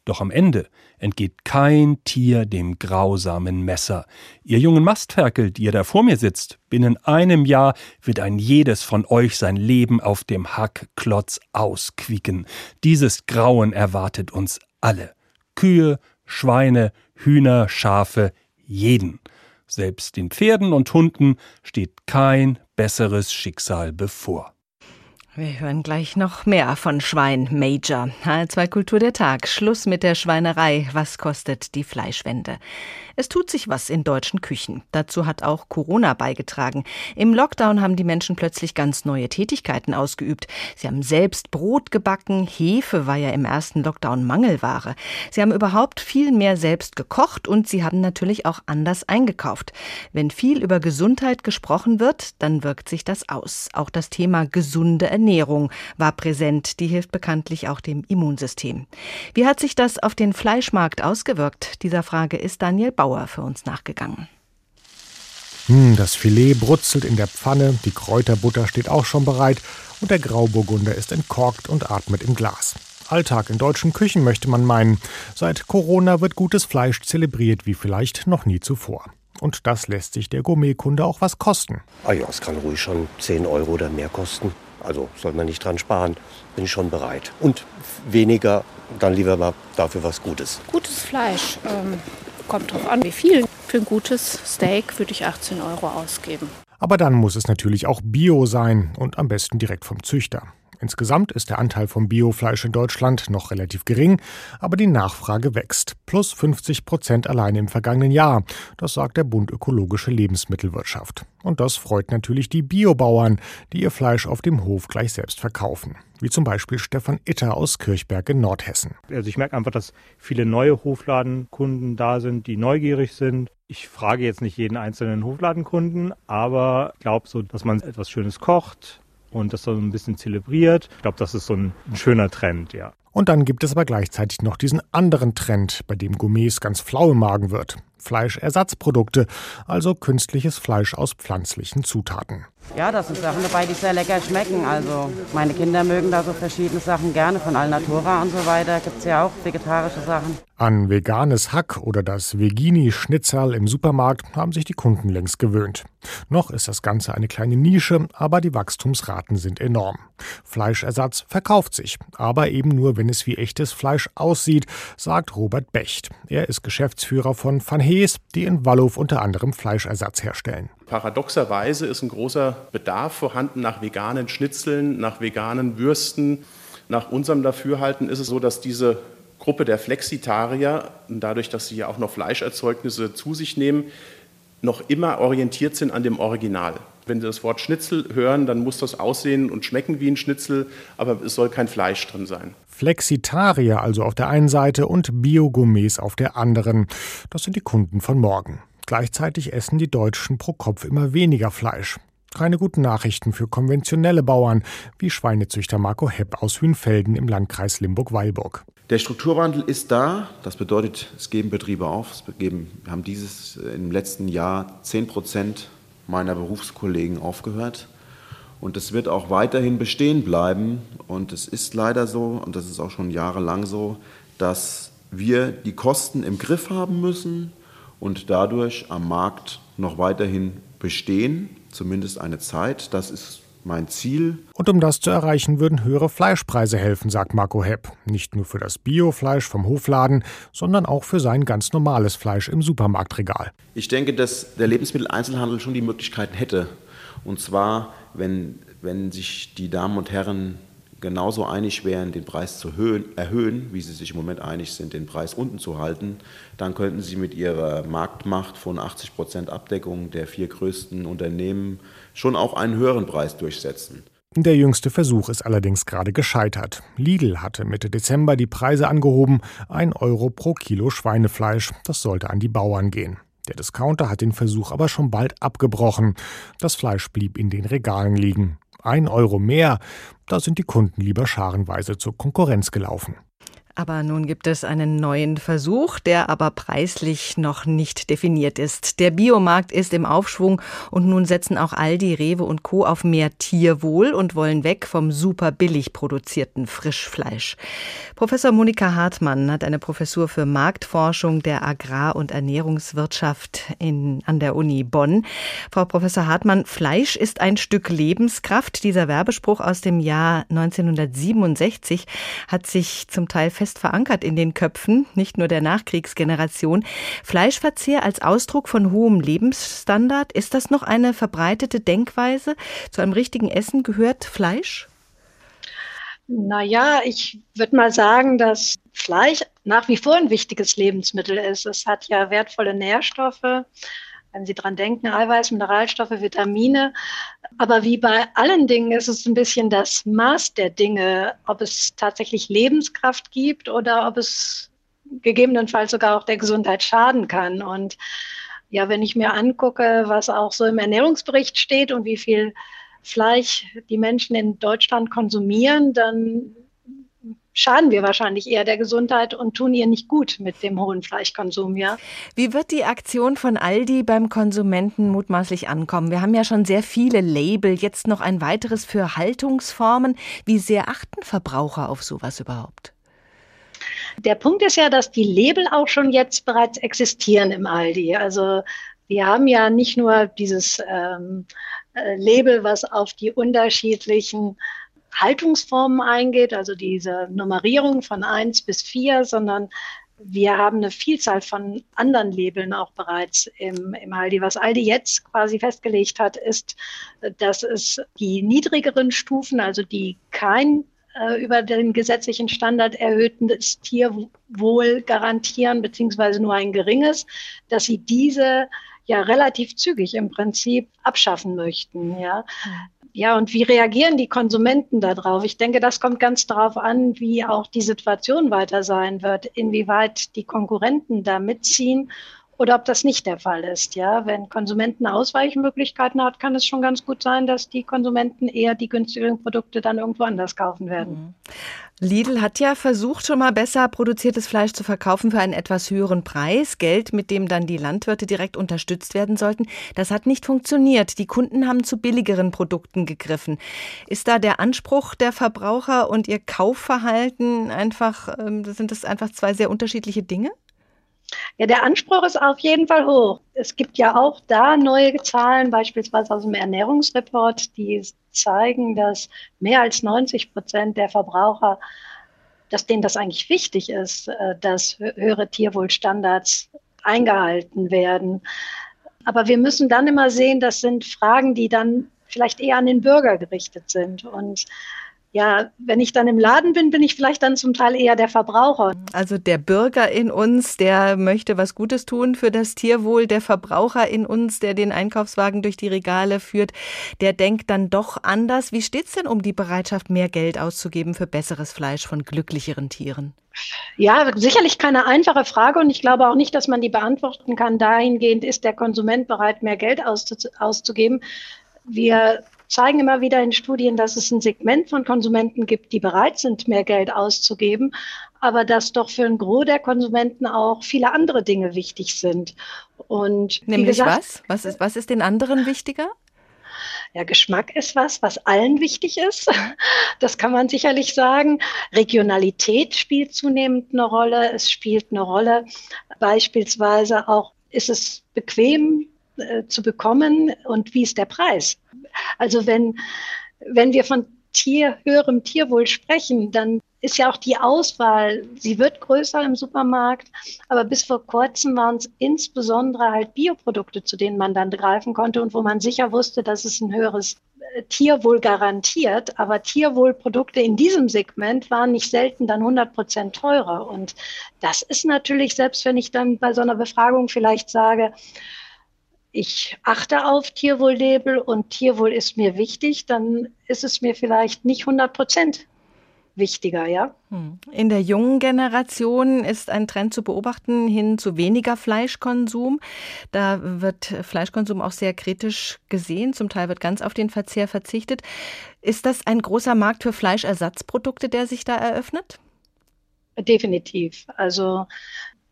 Doch am Ende entgeht kein Tier dem grausamen Messer. Ihr jungen Mastferkel, die ihr da vor mir sitzt, binnen einem Jahr wird ein jedes von euch sein Leben auf dem Hackklotz ausquieken. Dieses Grauen erwartet uns alle. Kühe, Schweine, Hühner, Schafe, jeden. Selbst den Pferden und Hunden steht kein besseres Schicksal bevor. Wir hören gleich noch mehr von Schwein Major. H2 Kultur der Tag. Schluss mit der Schweinerei. Was kostet die Fleischwende? Es tut sich was in deutschen Küchen. Dazu hat auch Corona beigetragen. Im Lockdown haben die Menschen plötzlich ganz neue Tätigkeiten ausgeübt. Sie haben selbst Brot gebacken. Hefe war ja im ersten Lockdown Mangelware. Sie haben überhaupt viel mehr selbst gekocht und sie haben natürlich auch anders eingekauft. Wenn viel über Gesundheit gesprochen wird, dann wirkt sich das aus. Auch das Thema gesunde war präsent. Die hilft bekanntlich auch dem Immunsystem. Wie hat sich das auf den Fleischmarkt ausgewirkt? Dieser Frage ist Daniel Bauer für uns nachgegangen. Hm, das Filet brutzelt in der Pfanne, die Kräuterbutter steht auch schon bereit und der Grauburgunder ist entkorkt und atmet im Glas. Alltag in deutschen Küchen möchte man meinen. Seit Corona wird gutes Fleisch zelebriert wie vielleicht noch nie zuvor. Und das lässt sich der Gourmetkunde auch was kosten. Ah ja, es kann ruhig schon 10 Euro oder mehr kosten. Also soll man nicht dran sparen, bin ich schon bereit. Und weniger, dann lieber mal dafür was Gutes. Gutes Fleisch. Ähm, kommt drauf an, wie viel. Für ein gutes Steak würde ich 18 Euro ausgeben. Aber dann muss es natürlich auch Bio sein und am besten direkt vom Züchter. Insgesamt ist der Anteil von Biofleisch in Deutschland noch relativ gering, aber die Nachfrage wächst. Plus 50 Prozent alleine im vergangenen Jahr. Das sagt der Bund Ökologische Lebensmittelwirtschaft. Und das freut natürlich die Biobauern, die ihr Fleisch auf dem Hof gleich selbst verkaufen. Wie zum Beispiel Stefan Itter aus Kirchberg in Nordhessen. Also ich merke einfach, dass viele neue Hofladenkunden da sind, die neugierig sind. Ich frage jetzt nicht jeden einzelnen Hofladenkunden, aber glaube so, dass man etwas Schönes kocht, und das so ein bisschen zelebriert. Ich glaube, das ist so ein, ein schöner Trend, ja. Und dann gibt es aber gleichzeitig noch diesen anderen Trend, bei dem Gourmets ganz flau im Magen wird. Fleischersatzprodukte, also künstliches Fleisch aus pflanzlichen Zutaten. Ja, das sind Sachen dabei, die sehr lecker schmecken. Also meine Kinder mögen da so verschiedene Sachen gerne, von Alnatura und so weiter. Gibt es ja auch vegetarische Sachen. An veganes Hack oder das Vegini-Schnitzel im Supermarkt haben sich die Kunden längst gewöhnt. Noch ist das Ganze eine kleine Nische, aber die Wachstumsraten sind enorm. Fleischersatz verkauft sich, aber eben nur, wenn es wie echtes Fleisch aussieht, sagt Robert Becht. Er ist Geschäftsführer von Van Hees, die in Wallow unter anderem Fleischersatz herstellen. Paradoxerweise ist ein großer Bedarf vorhanden nach veganen Schnitzeln, nach veganen Würsten. Nach unserem Dafürhalten ist es so, dass diese Gruppe der Flexitarier, dadurch, dass sie ja auch noch Fleischerzeugnisse zu sich nehmen, noch immer orientiert sind an dem Original. Wenn Sie das Wort Schnitzel hören, dann muss das aussehen und schmecken wie ein Schnitzel, aber es soll kein Fleisch drin sein. Flexitarier also auf der einen Seite und Biogourmets auf der anderen. Das sind die Kunden von morgen. Gleichzeitig essen die Deutschen pro Kopf immer weniger Fleisch. Keine guten Nachrichten für konventionelle Bauern, wie Schweinezüchter Marco Hepp aus Hünfelden im Landkreis Limburg-Weilburg. Der Strukturwandel ist da. Das bedeutet, es geben Betriebe auf. Es geben, wir haben dieses äh, im letzten Jahr 10 Prozent meiner Berufskollegen aufgehört. Und es wird auch weiterhin bestehen bleiben. Und es ist leider so, und das ist auch schon jahrelang so, dass wir die Kosten im Griff haben müssen und dadurch am Markt noch weiterhin bestehen, zumindest eine Zeit. Das ist mein Ziel. Und um das zu erreichen, würden höhere Fleischpreise helfen, sagt Marco Hepp. Nicht nur für das Biofleisch vom Hofladen, sondern auch für sein ganz normales Fleisch im Supermarktregal. Ich denke, dass der Lebensmitteleinzelhandel schon die Möglichkeiten hätte. Und zwar, wenn, wenn sich die Damen und Herren genauso einig wären, den Preis zu erhöhen, wie sie sich im Moment einig sind, den Preis unten zu halten, dann könnten sie mit ihrer Marktmacht von 80 Prozent Abdeckung der vier größten Unternehmen schon auch einen höheren Preis durchsetzen. Der jüngste Versuch ist allerdings gerade gescheitert. Lidl hatte Mitte Dezember die Preise angehoben, ein Euro pro Kilo Schweinefleisch. Das sollte an die Bauern gehen. Der Discounter hat den Versuch aber schon bald abgebrochen. Das Fleisch blieb in den Regalen liegen ein Euro mehr, da sind die Kunden lieber scharenweise zur Konkurrenz gelaufen. Aber nun gibt es einen neuen Versuch, der aber preislich noch nicht definiert ist. Der Biomarkt ist im Aufschwung und nun setzen auch Aldi, Rewe und Co. auf mehr Tierwohl und wollen weg vom super billig produzierten Frischfleisch. Professor Monika Hartmann hat eine Professur für Marktforschung der Agrar- und Ernährungswirtschaft in, an der Uni Bonn. Frau Professor Hartmann, Fleisch ist ein Stück Lebenskraft. Dieser Werbespruch aus dem Jahr 1967 hat sich zum Teil fest verankert in den Köpfen, nicht nur der Nachkriegsgeneration. Fleischverzehr als Ausdruck von hohem Lebensstandard, ist das noch eine verbreitete Denkweise? Zu einem richtigen Essen gehört Fleisch? Naja, ich würde mal sagen, dass Fleisch nach wie vor ein wichtiges Lebensmittel ist. Es hat ja wertvolle Nährstoffe wenn Sie dran denken, Eiweiß, Mineralstoffe, Vitamine. Aber wie bei allen Dingen ist es ein bisschen das Maß der Dinge, ob es tatsächlich Lebenskraft gibt oder ob es gegebenenfalls sogar auch der Gesundheit schaden kann. Und ja, wenn ich mir angucke, was auch so im Ernährungsbericht steht und wie viel Fleisch die Menschen in Deutschland konsumieren, dann schaden wir wahrscheinlich eher der Gesundheit und tun ihr nicht gut mit dem hohen Fleischkonsum, ja. Wie wird die Aktion von Aldi beim Konsumenten mutmaßlich ankommen? Wir haben ja schon sehr viele Label, jetzt noch ein weiteres für Haltungsformen. Wie sehr achten Verbraucher auf sowas überhaupt? Der Punkt ist ja, dass die Label auch schon jetzt bereits existieren im Aldi. Also wir haben ja nicht nur dieses ähm, äh, Label, was auf die unterschiedlichen Haltungsformen eingeht, also diese Nummerierung von eins bis vier, sondern wir haben eine Vielzahl von anderen Labeln auch bereits im, im Aldi. Was Aldi jetzt quasi festgelegt hat, ist, dass es die niedrigeren Stufen, also die kein äh, über den gesetzlichen Standard erhöhtes Tierwohl garantieren, beziehungsweise nur ein geringes, dass sie diese ja relativ zügig im Prinzip abschaffen möchten. Ja. Ja, und wie reagieren die Konsumenten darauf? Ich denke, das kommt ganz darauf an, wie auch die Situation weiter sein wird, inwieweit die Konkurrenten da mitziehen oder ob das nicht der Fall ist. Ja, wenn Konsumenten Ausweichmöglichkeiten hat, kann es schon ganz gut sein, dass die Konsumenten eher die günstigeren Produkte dann irgendwo anders kaufen werden. Mhm. Lidl hat ja versucht, schon mal besser produziertes Fleisch zu verkaufen für einen etwas höheren Preis. Geld, mit dem dann die Landwirte direkt unterstützt werden sollten. Das hat nicht funktioniert. Die Kunden haben zu billigeren Produkten gegriffen. Ist da der Anspruch der Verbraucher und ihr Kaufverhalten einfach, ähm, sind das einfach zwei sehr unterschiedliche Dinge? Ja, der Anspruch ist auf jeden Fall hoch. Es gibt ja auch da neue Zahlen, beispielsweise aus dem Ernährungsreport, die zeigen, dass mehr als 90 Prozent der Verbraucher, dass denen das eigentlich wichtig ist, äh, dass höhere Tierwohlstandards eingehalten werden. Aber wir müssen dann immer sehen, das sind Fragen, die dann vielleicht eher an den Bürger gerichtet sind. Und ja, wenn ich dann im Laden bin, bin ich vielleicht dann zum Teil eher der Verbraucher. Also der Bürger in uns, der möchte was Gutes tun für das Tierwohl, der Verbraucher in uns, der den Einkaufswagen durch die Regale führt, der denkt dann doch anders. Wie steht's denn um die Bereitschaft, mehr Geld auszugeben für besseres Fleisch von glücklicheren Tieren? Ja, sicherlich keine einfache Frage und ich glaube auch nicht, dass man die beantworten kann. Dahingehend ist der Konsument bereit, mehr Geld auszugeben. Wir zeigen immer wieder in Studien, dass es ein Segment von Konsumenten gibt, die bereit sind, mehr Geld auszugeben, aber dass doch für ein Gros der Konsumenten auch viele andere Dinge wichtig sind. Und Nämlich gesagt, was? Was ist, was ist den anderen wichtiger? Ja, Geschmack ist was, was allen wichtig ist. Das kann man sicherlich sagen. Regionalität spielt zunehmend eine Rolle. Es spielt eine Rolle. Beispielsweise auch, ist es bequem äh, zu bekommen und wie ist der Preis? Also wenn, wenn wir von Tier, höherem Tierwohl sprechen, dann ist ja auch die Auswahl, sie wird größer im Supermarkt, aber bis vor kurzem waren es insbesondere halt Bioprodukte, zu denen man dann greifen konnte und wo man sicher wusste, dass es ein höheres äh, Tierwohl garantiert. Aber Tierwohlprodukte in diesem Segment waren nicht selten dann 100 Prozent teurer. Und das ist natürlich, selbst wenn ich dann bei so einer Befragung vielleicht sage, ich achte auf Tierwohllabel und Tierwohl ist mir wichtig, dann ist es mir vielleicht nicht 100 Prozent wichtiger, ja. Hm. In der jungen Generation ist ein Trend zu beobachten hin zu weniger Fleischkonsum. Da wird Fleischkonsum auch sehr kritisch gesehen. Zum Teil wird ganz auf den Verzehr verzichtet. Ist das ein großer Markt für Fleischersatzprodukte, der sich da eröffnet? Definitiv. Also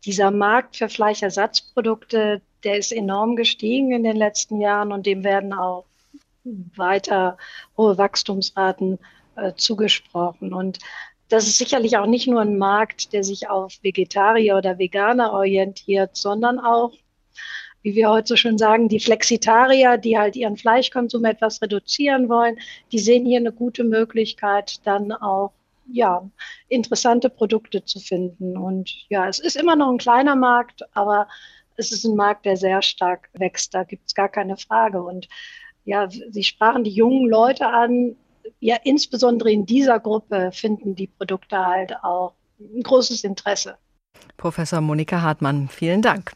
dieser Markt für Fleischersatzprodukte, der ist enorm gestiegen in den letzten Jahren und dem werden auch weiter hohe Wachstumsraten äh, zugesprochen. Und das ist sicherlich auch nicht nur ein Markt, der sich auf Vegetarier oder Veganer orientiert, sondern auch, wie wir heute so schön sagen, die Flexitarier, die halt ihren Fleischkonsum etwas reduzieren wollen, die sehen hier eine gute Möglichkeit, dann auch ja, interessante Produkte zu finden. Und ja, es ist immer noch ein kleiner Markt, aber es ist ein Markt, der sehr stark wächst. Da gibt es gar keine Frage. Und ja, Sie sprachen die jungen Leute an. Ja, insbesondere in dieser Gruppe finden die Produkte halt auch ein großes Interesse. Professor Monika Hartmann, vielen Dank.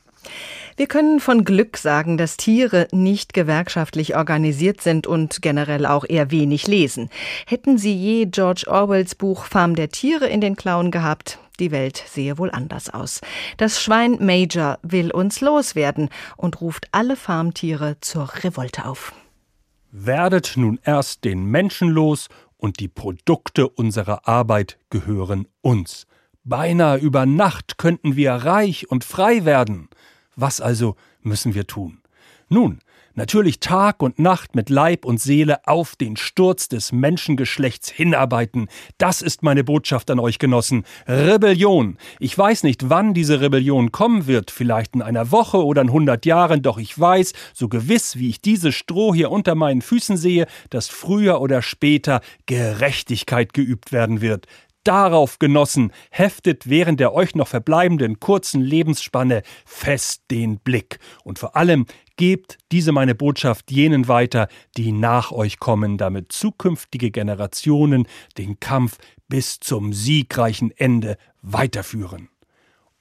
Wir können von Glück sagen, dass Tiere nicht gewerkschaftlich organisiert sind und generell auch eher wenig lesen. Hätten sie je George Orwells Buch Farm der Tiere in den Klauen gehabt, die Welt sehe wohl anders aus. Das Schwein Major will uns loswerden und ruft alle Farmtiere zur Revolte auf. Werdet nun erst den Menschen los und die Produkte unserer Arbeit gehören uns. Beinahe über Nacht könnten wir reich und frei werden. Was also müssen wir tun? Nun, Natürlich Tag und Nacht mit Leib und Seele auf den Sturz des Menschengeschlechts hinarbeiten. Das ist meine Botschaft an euch Genossen. Rebellion. Ich weiß nicht, wann diese Rebellion kommen wird, vielleicht in einer Woche oder in hundert Jahren, doch ich weiß, so gewiss wie ich dieses Stroh hier unter meinen Füßen sehe, dass früher oder später Gerechtigkeit geübt werden wird. Darauf, Genossen, heftet während der euch noch verbleibenden kurzen Lebensspanne fest den Blick. Und vor allem gebt diese meine Botschaft jenen weiter, die nach euch kommen, damit zukünftige Generationen den Kampf bis zum siegreichen Ende weiterführen.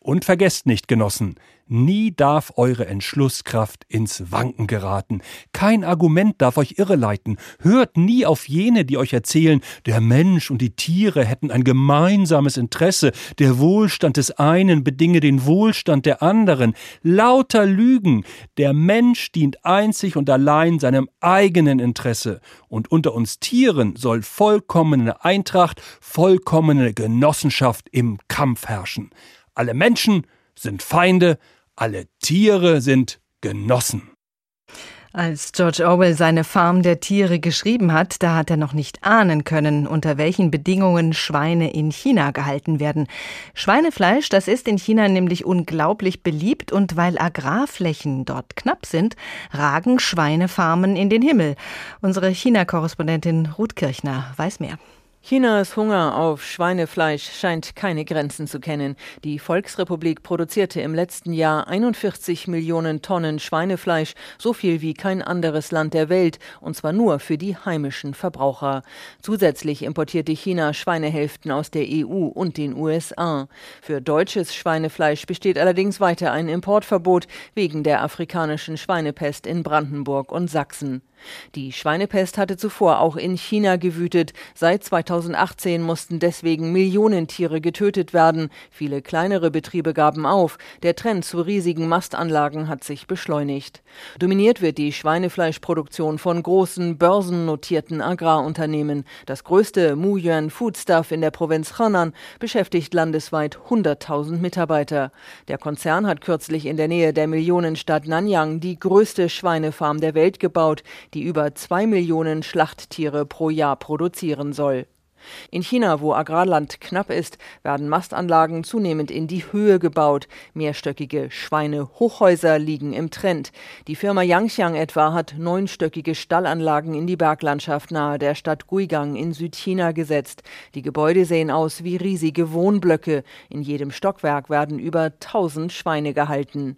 Und vergesst nicht, Genossen, Nie darf eure Entschlusskraft ins Wanken geraten. Kein Argument darf euch irreleiten. Hört nie auf jene, die euch erzählen, der Mensch und die Tiere hätten ein gemeinsames Interesse, der Wohlstand des einen bedinge den Wohlstand der anderen. Lauter Lügen. Der Mensch dient einzig und allein seinem eigenen Interesse. Und unter uns Tieren soll vollkommene Eintracht, vollkommene Genossenschaft im Kampf herrschen. Alle Menschen sind Feinde, alle Tiere sind Genossen. Als George Orwell seine Farm der Tiere geschrieben hat, da hat er noch nicht ahnen können, unter welchen Bedingungen Schweine in China gehalten werden. Schweinefleisch, das ist in China nämlich unglaublich beliebt und weil Agrarflächen dort knapp sind, ragen Schweinefarmen in den Himmel. Unsere China-Korrespondentin Ruth Kirchner weiß mehr. Chinas Hunger auf Schweinefleisch scheint keine Grenzen zu kennen. Die Volksrepublik produzierte im letzten Jahr 41 Millionen Tonnen Schweinefleisch, so viel wie kein anderes Land der Welt, und zwar nur für die heimischen Verbraucher. Zusätzlich importierte China Schweinehälften aus der EU und den USA. Für deutsches Schweinefleisch besteht allerdings weiter ein Importverbot wegen der afrikanischen Schweinepest in Brandenburg und Sachsen. Die Schweinepest hatte zuvor auch in China gewütet. Seit 2018 mussten deswegen Millionen Tiere getötet werden. Viele kleinere Betriebe gaben auf. Der Trend zu riesigen Mastanlagen hat sich beschleunigt. Dominiert wird die Schweinefleischproduktion von großen börsennotierten Agrarunternehmen. Das größte Muyuan Foodstuff in der Provinz Henan beschäftigt landesweit 100.000 Mitarbeiter. Der Konzern hat kürzlich in der Nähe der Millionenstadt Nanyang die größte Schweinefarm der Welt gebaut die über zwei Millionen Schlachttiere pro Jahr produzieren soll. In China, wo Agrarland knapp ist, werden Mastanlagen zunehmend in die Höhe gebaut. Mehrstöckige Schweinehochhäuser liegen im Trend. Die Firma Yangxiang etwa hat neunstöckige Stallanlagen in die Berglandschaft nahe der Stadt Guigang in Südchina gesetzt. Die Gebäude sehen aus wie riesige Wohnblöcke. In jedem Stockwerk werden über 1000 Schweine gehalten.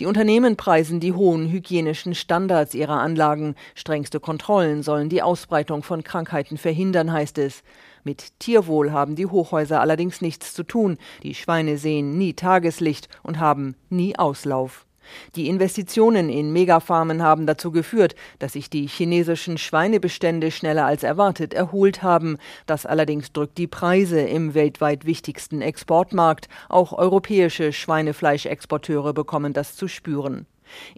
Die Unternehmen preisen die hohen hygienischen Standards ihrer Anlagen. Strengste Kontrollen sollen die Ausbreitung von Krankheiten verhindern, heißt es. Mit Tierwohl haben die Hochhäuser allerdings nichts zu tun. Die Schweine sehen nie Tageslicht und haben nie Auslauf. Die Investitionen in Megafarmen haben dazu geführt, dass sich die chinesischen Schweinebestände schneller als erwartet erholt haben. Das allerdings drückt die Preise im weltweit wichtigsten Exportmarkt. Auch europäische Schweinefleischexporteure bekommen das zu spüren.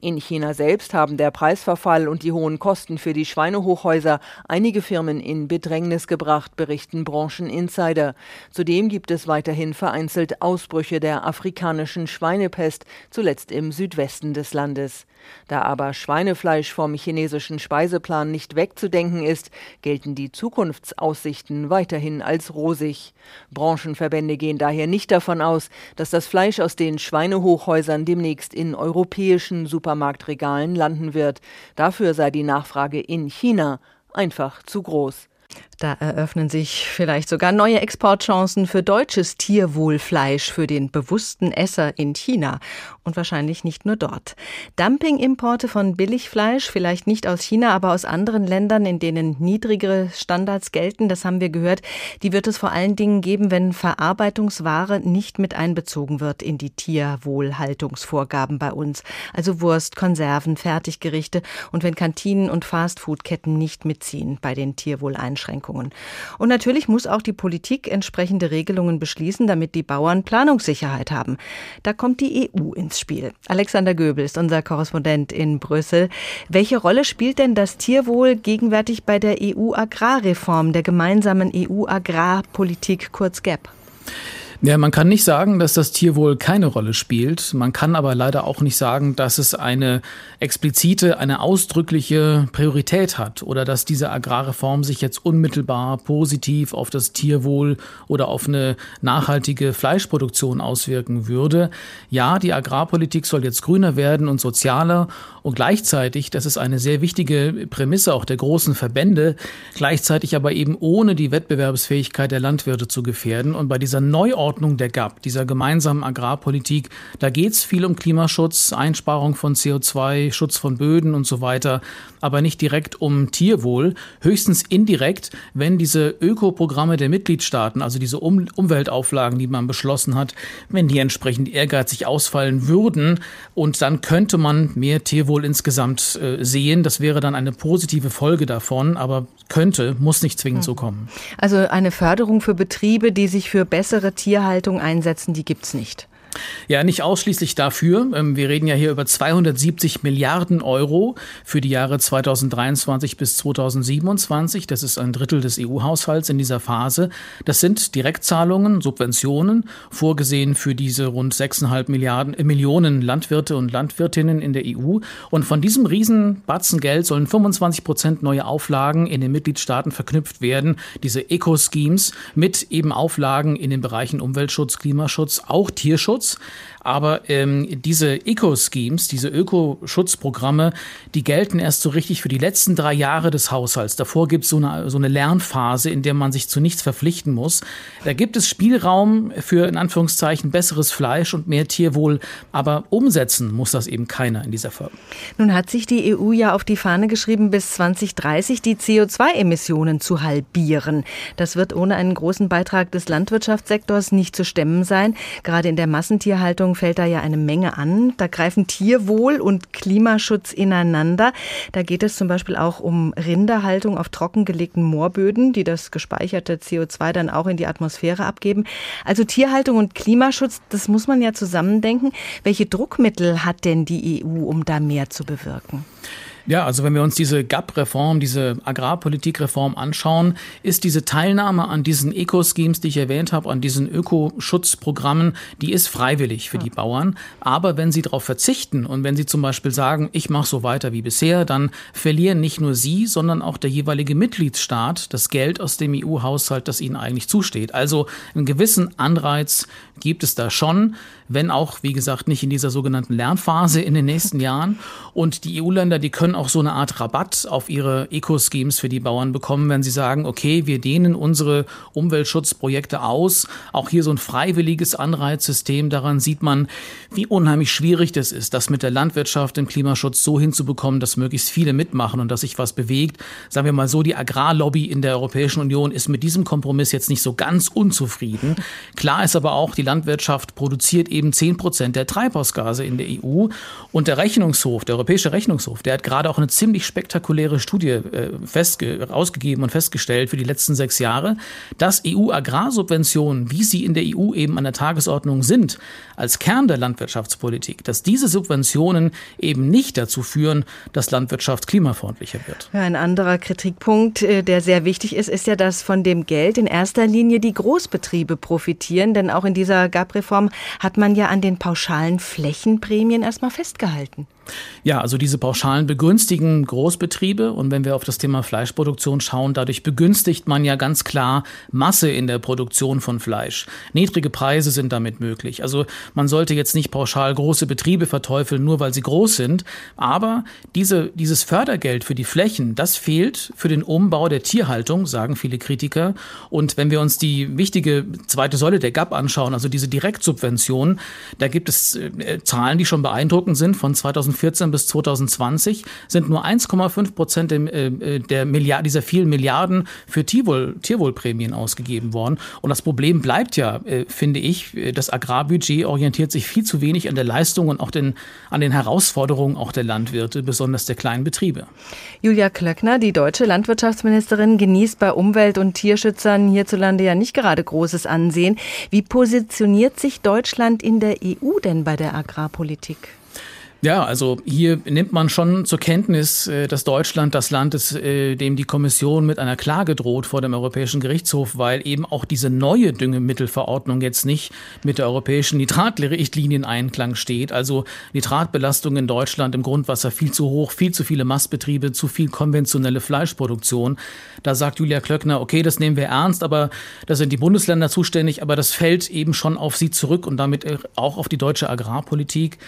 In China selbst haben der Preisverfall und die hohen Kosten für die Schweinehochhäuser einige Firmen in Bedrängnis gebracht, berichten Brancheninsider. Zudem gibt es weiterhin vereinzelt Ausbrüche der afrikanischen Schweinepest, zuletzt im Südwesten des Landes. Da aber Schweinefleisch vom chinesischen Speiseplan nicht wegzudenken ist, gelten die Zukunftsaussichten weiterhin als rosig. Branchenverbände gehen daher nicht davon aus, dass das Fleisch aus den Schweinehochhäusern demnächst in europäischen Supermarktregalen landen wird. Dafür sei die Nachfrage in China einfach zu groß. Da eröffnen sich vielleicht sogar neue Exportchancen für deutsches Tierwohlfleisch für den bewussten Esser in China und wahrscheinlich nicht nur dort. Dumpingimporte von Billigfleisch, vielleicht nicht aus China, aber aus anderen Ländern, in denen niedrigere Standards gelten, das haben wir gehört, die wird es vor allen Dingen geben, wenn Verarbeitungsware nicht mit einbezogen wird in die Tierwohlhaltungsvorgaben bei uns. Also Wurst, Konserven, Fertiggerichte und wenn Kantinen und Fastfoodketten nicht mitziehen bei den Tierwohleinschränkungen. Einschränkungen. Und natürlich muss auch die Politik entsprechende Regelungen beschließen, damit die Bauern Planungssicherheit haben. Da kommt die EU ins Spiel. Alexander Göbel ist unser Korrespondent in Brüssel. Welche Rolle spielt denn das Tierwohl gegenwärtig bei der EU-Agrarreform, der gemeinsamen EU-Agrarpolitik, kurz GAP? Ja, man kann nicht sagen, dass das Tierwohl keine Rolle spielt. Man kann aber leider auch nicht sagen, dass es eine explizite, eine ausdrückliche Priorität hat oder dass diese Agrarreform sich jetzt unmittelbar positiv auf das Tierwohl oder auf eine nachhaltige Fleischproduktion auswirken würde. Ja, die Agrarpolitik soll jetzt grüner werden und sozialer und gleichzeitig, das ist eine sehr wichtige Prämisse auch der großen Verbände, gleichzeitig aber eben ohne die Wettbewerbsfähigkeit der Landwirte zu gefährden. Und bei dieser Neuordnung der GAP, dieser gemeinsamen Agrarpolitik, da geht es viel um Klimaschutz, Einsparung von CO2, Schutz von Böden und so weiter, aber nicht direkt um Tierwohl, höchstens indirekt, wenn diese Ökoprogramme der Mitgliedstaaten, also diese um Umweltauflagen, die man beschlossen hat, wenn die entsprechend ehrgeizig ausfallen würden und dann könnte man mehr Tierwohl wohl insgesamt äh, sehen. Das wäre dann eine positive Folge davon, aber könnte, muss nicht zwingend so hm. kommen. Also eine Förderung für Betriebe, die sich für bessere Tierhaltung einsetzen, die gibt es nicht. Ja, nicht ausschließlich dafür. Ähm, wir reden ja hier über 270 Milliarden Euro für die Jahre 2023 bis 2027. Das ist ein Drittel des EU-Haushalts in dieser Phase. Das sind Direktzahlungen, Subventionen, vorgesehen für diese rund 6,5 Milliarden, äh, Millionen Landwirte und Landwirtinnen in der EU. Und von diesem Riesenbatzen Geld sollen 25 Prozent neue Auflagen in den Mitgliedstaaten verknüpft werden. Diese Eco-Schemes mit eben Auflagen in den Bereichen Umweltschutz, Klimaschutz, auch Tierschutz. Schutz. Aber ähm, diese Eco-Schemes, diese Ökoschutzprogramme, die gelten erst so richtig für die letzten drei Jahre des Haushalts. Davor gibt es so eine, so eine Lernphase, in der man sich zu nichts verpflichten muss. Da gibt es Spielraum für in Anführungszeichen besseres Fleisch und mehr Tierwohl, aber umsetzen muss das eben keiner in dieser Form. Nun hat sich die EU ja auf die Fahne geschrieben, bis 2030 die CO2-Emissionen zu halbieren. Das wird ohne einen großen Beitrag des Landwirtschaftssektors nicht zu stemmen sein. Gerade in der Massentierhaltung fällt da ja eine Menge an. Da greifen Tierwohl und Klimaschutz ineinander. Da geht es zum Beispiel auch um Rinderhaltung auf trockengelegten Moorböden, die das gespeicherte CO2 dann auch in die Atmosphäre abgeben. Also Tierhaltung und Klimaschutz, das muss man ja zusammendenken. Welche Druckmittel hat denn die EU, um da mehr zu bewirken? Ja, also wenn wir uns diese GAP-Reform, diese Agrarpolitikreform anschauen, ist diese Teilnahme an diesen Eco-Schemes, die ich erwähnt habe, an diesen Ökoschutzprogrammen, die ist freiwillig für die Bauern. Aber wenn sie darauf verzichten und wenn sie zum Beispiel sagen, ich mache so weiter wie bisher, dann verlieren nicht nur sie, sondern auch der jeweilige Mitgliedsstaat das Geld aus dem EU-Haushalt, das ihnen eigentlich zusteht. Also einen gewissen Anreiz gibt es da schon, wenn auch, wie gesagt, nicht in dieser sogenannten Lernphase in den nächsten Jahren. Und die EU-Länder, die können auch so eine Art Rabatt auf ihre Eco-Schemes für die Bauern bekommen, wenn sie sagen, okay, wir dehnen unsere Umweltschutzprojekte aus. Auch hier so ein freiwilliges Anreizsystem. Daran sieht man, wie unheimlich schwierig das ist, das mit der Landwirtschaft, dem Klimaschutz so hinzubekommen, dass möglichst viele mitmachen und dass sich was bewegt. Sagen wir mal so, die Agrarlobby in der Europäischen Union ist mit diesem Kompromiss jetzt nicht so ganz unzufrieden. Klar ist aber auch, die Landwirtschaft produziert 10 Prozent der Treibhausgase in der EU. Und der Rechnungshof, der Europäische Rechnungshof, der hat gerade auch eine ziemlich spektakuläre Studie äh, ausgegeben und festgestellt für die letzten sechs Jahre, dass EU-Agrarsubventionen, wie sie in der EU eben an der Tagesordnung sind, als Kern der Landwirtschaftspolitik, dass diese Subventionen eben nicht dazu führen, dass Landwirtschaft klimafreundlicher wird. Ein anderer Kritikpunkt, äh, der sehr wichtig ist, ist ja, dass von dem Geld in erster Linie die Großbetriebe profitieren, denn auch in dieser GAP-Reform hat man ja an den pauschalen Flächenprämien erstmal festgehalten. Ja, also diese Pauschalen begünstigen Großbetriebe und wenn wir auf das Thema Fleischproduktion schauen, dadurch begünstigt man ja ganz klar Masse in der Produktion von Fleisch. Niedrige Preise sind damit möglich. Also man sollte jetzt nicht pauschal große Betriebe verteufeln, nur weil sie groß sind, aber diese, dieses Fördergeld für die Flächen, das fehlt für den Umbau der Tierhaltung, sagen viele Kritiker. Und wenn wir uns die wichtige zweite Säule der GAP anschauen, also diese Direktsubvention, da gibt es äh, Zahlen, die schon beeindruckend sind von 2000 2014 bis 2020 sind nur 1,5 Prozent der, äh, der Milliard, dieser vielen Milliarden für Tierwohl, Tierwohlprämien ausgegeben worden. Und das Problem bleibt ja, äh, finde ich, das Agrarbudget orientiert sich viel zu wenig an der Leistung und auch den, an den Herausforderungen auch der Landwirte, besonders der kleinen Betriebe. Julia Klöckner, die deutsche Landwirtschaftsministerin, genießt bei Umwelt- und Tierschützern hierzulande ja nicht gerade großes Ansehen. Wie positioniert sich Deutschland in der EU denn bei der Agrarpolitik? Ja, also hier nimmt man schon zur Kenntnis, äh, dass Deutschland das Land ist, äh, dem die Kommission mit einer Klage droht vor dem Europäischen Gerichtshof, weil eben auch diese neue Düngemittelverordnung jetzt nicht mit der europäischen Nitratrichtlinie in Einklang steht. Also Nitratbelastung in Deutschland im Grundwasser viel zu hoch, viel zu viele Mastbetriebe, zu viel konventionelle Fleischproduktion. Da sagt Julia Klöckner, okay, das nehmen wir ernst, aber da sind die Bundesländer zuständig, aber das fällt eben schon auf sie zurück und damit auch auf die deutsche Agrarpolitik.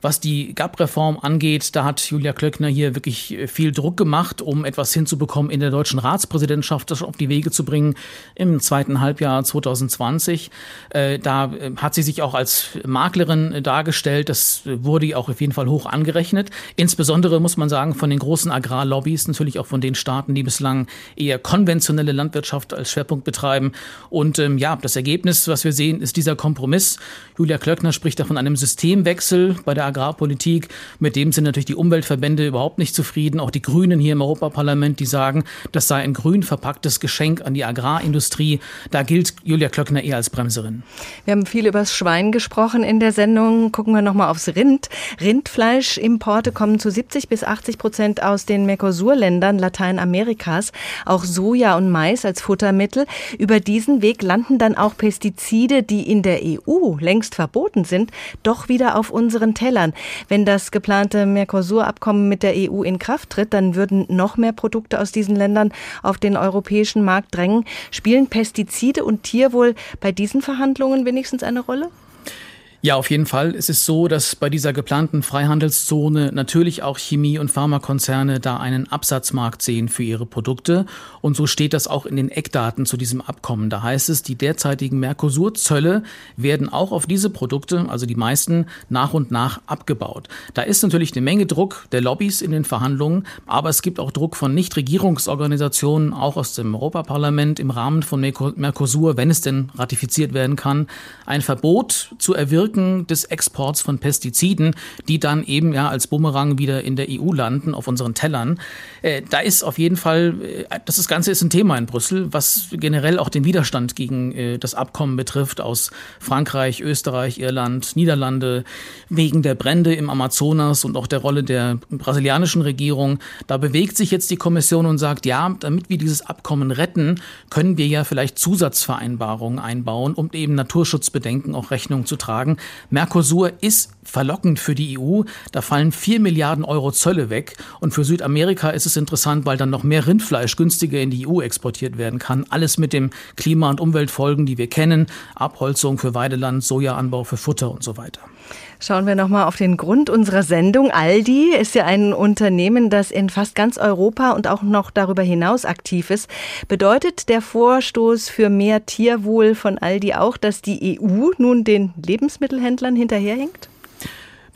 Was die GAP-Reform angeht, da hat Julia Klöckner hier wirklich äh, viel Druck gemacht, um etwas hinzubekommen, in der deutschen Ratspräsidentschaft das auf die Wege zu bringen im zweiten Halbjahr 2020. Äh, da äh, hat sie sich auch als Maklerin dargestellt. Das wurde auch auf jeden Fall hoch angerechnet. Insbesondere muss man sagen, von den großen Agrarlobbys, natürlich auch von den Staaten, die bislang eher konventionelle Landwirtschaft als Schwerpunkt betreiben. Und ähm, ja, das Ergebnis, was wir sehen, ist dieser Kompromiss. Julia Klöckner spricht da von einem Systemwechsel bei der Agrarpolitik. Mit dem sind natürlich die Umweltverbände überhaupt nicht zufrieden. Auch die Grünen hier im Europaparlament, die sagen, das sei ein grün verpacktes Geschenk an die Agrarindustrie. Da gilt Julia Klöckner eher als Bremserin. Wir haben viel über das Schwein gesprochen in der Sendung. Gucken wir nochmal aufs Rind. Rindfleischimporte kommen zu 70 bis 80 Prozent aus den Mercosur-Ländern Lateinamerikas. Auch Soja und Mais als Futtermittel. Über diesen Weg landen dann auch Pestizide, die in der EU längst verboten sind, doch wieder auf unseren Teller. Tellern. Wenn das geplante Mercosur-Abkommen mit der EU in Kraft tritt, dann würden noch mehr Produkte aus diesen Ländern auf den europäischen Markt drängen. Spielen Pestizide und Tierwohl bei diesen Verhandlungen wenigstens eine Rolle? Ja, auf jeden Fall. Es ist so, dass bei dieser geplanten Freihandelszone natürlich auch Chemie- und Pharmakonzerne da einen Absatzmarkt sehen für ihre Produkte. Und so steht das auch in den Eckdaten zu diesem Abkommen. Da heißt es, die derzeitigen Mercosur-Zölle werden auch auf diese Produkte, also die meisten, nach und nach abgebaut. Da ist natürlich eine Menge Druck der Lobbys in den Verhandlungen, aber es gibt auch Druck von Nichtregierungsorganisationen, auch aus dem Europaparlament im Rahmen von Mercosur, wenn es denn ratifiziert werden kann, ein Verbot zu erwirken Wirken des Exports von Pestiziden, die dann eben ja als Bumerang wieder in der EU landen, auf unseren Tellern. Äh, da ist auf jeden Fall, äh, das Ganze ist ein Thema in Brüssel, was generell auch den Widerstand gegen äh, das Abkommen betrifft aus Frankreich, Österreich, Irland, Niederlande, wegen der Brände im Amazonas und auch der Rolle der brasilianischen Regierung. Da bewegt sich jetzt die Kommission und sagt, ja, damit wir dieses Abkommen retten, können wir ja vielleicht Zusatzvereinbarungen einbauen, um eben Naturschutzbedenken auch Rechnung zu tragen. Mercosur ist verlockend für die EU. Da fallen vier Milliarden Euro Zölle weg. Und für Südamerika ist es interessant, weil dann noch mehr Rindfleisch günstiger in die EU exportiert werden kann. Alles mit dem Klima- und Umweltfolgen, die wir kennen. Abholzung für Weideland, Sojaanbau für Futter und so weiter. Schauen wir nochmal auf den Grund unserer Sendung. Aldi ist ja ein Unternehmen, das in fast ganz Europa und auch noch darüber hinaus aktiv ist. Bedeutet der Vorstoß für mehr Tierwohl von Aldi auch, dass die EU nun den Lebensmittelhändlern hinterherhinkt?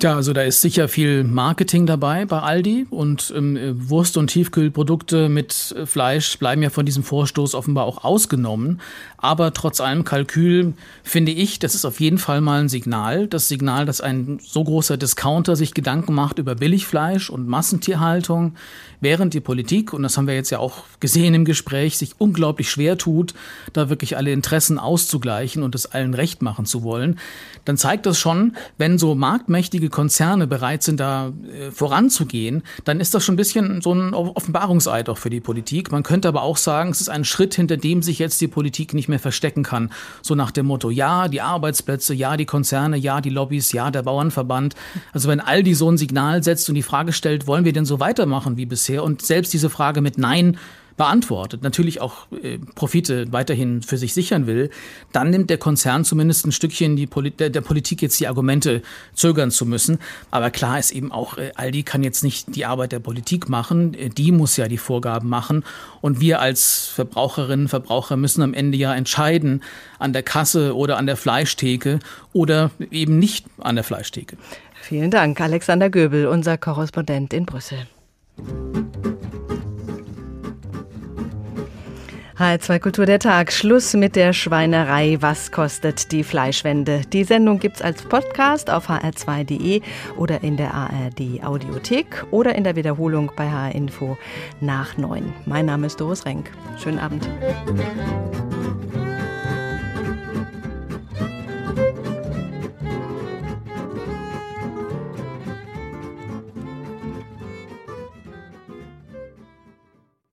Ja, also da ist sicher viel Marketing dabei bei Aldi und ähm, Wurst- und Tiefkühlprodukte mit äh, Fleisch bleiben ja von diesem Vorstoß offenbar auch ausgenommen. Aber trotz allem Kalkül finde ich, das ist auf jeden Fall mal ein Signal. Das Signal, dass ein so großer Discounter sich Gedanken macht über Billigfleisch und Massentierhaltung, während die Politik, und das haben wir jetzt ja auch gesehen im Gespräch, sich unglaublich schwer tut, da wirklich alle Interessen auszugleichen und es allen recht machen zu wollen, dann zeigt das schon, wenn so marktmächtige Konzerne bereit sind, da äh, voranzugehen, dann ist das schon ein bisschen so ein Offenbarungseid auch für die Politik. Man könnte aber auch sagen, es ist ein Schritt, hinter dem sich jetzt die Politik nicht mehr verstecken kann. So nach dem Motto, ja, die Arbeitsplätze, ja, die Konzerne, ja, die Lobbys, ja, der Bauernverband. Also wenn Aldi so ein Signal setzt und die Frage stellt, wollen wir denn so weitermachen wie bisher? Und selbst diese Frage mit Nein beantwortet, natürlich auch äh, Profite weiterhin für sich sichern will, dann nimmt der Konzern zumindest ein Stückchen die Poli der, der, Politik jetzt die Argumente zögern zu müssen. Aber klar ist eben auch, äh, Aldi kann jetzt nicht die Arbeit der Politik machen, äh, die muss ja die Vorgaben machen. Und wir als Verbraucherinnen, Verbraucher müssen am Ende ja entscheiden, an der Kasse oder an der Fleischtheke oder eben nicht an der Fleischtheke. Vielen Dank, Alexander Göbel, unser Korrespondent in Brüssel. H2 Kultur der Tag. Schluss mit der Schweinerei. Was kostet die Fleischwende? Die Sendung gibt's als Podcast auf hr2.de oder in der ARD Audiothek oder in der Wiederholung bei HR Info nach 9. Mein Name ist Doris Renk. Schönen Abend.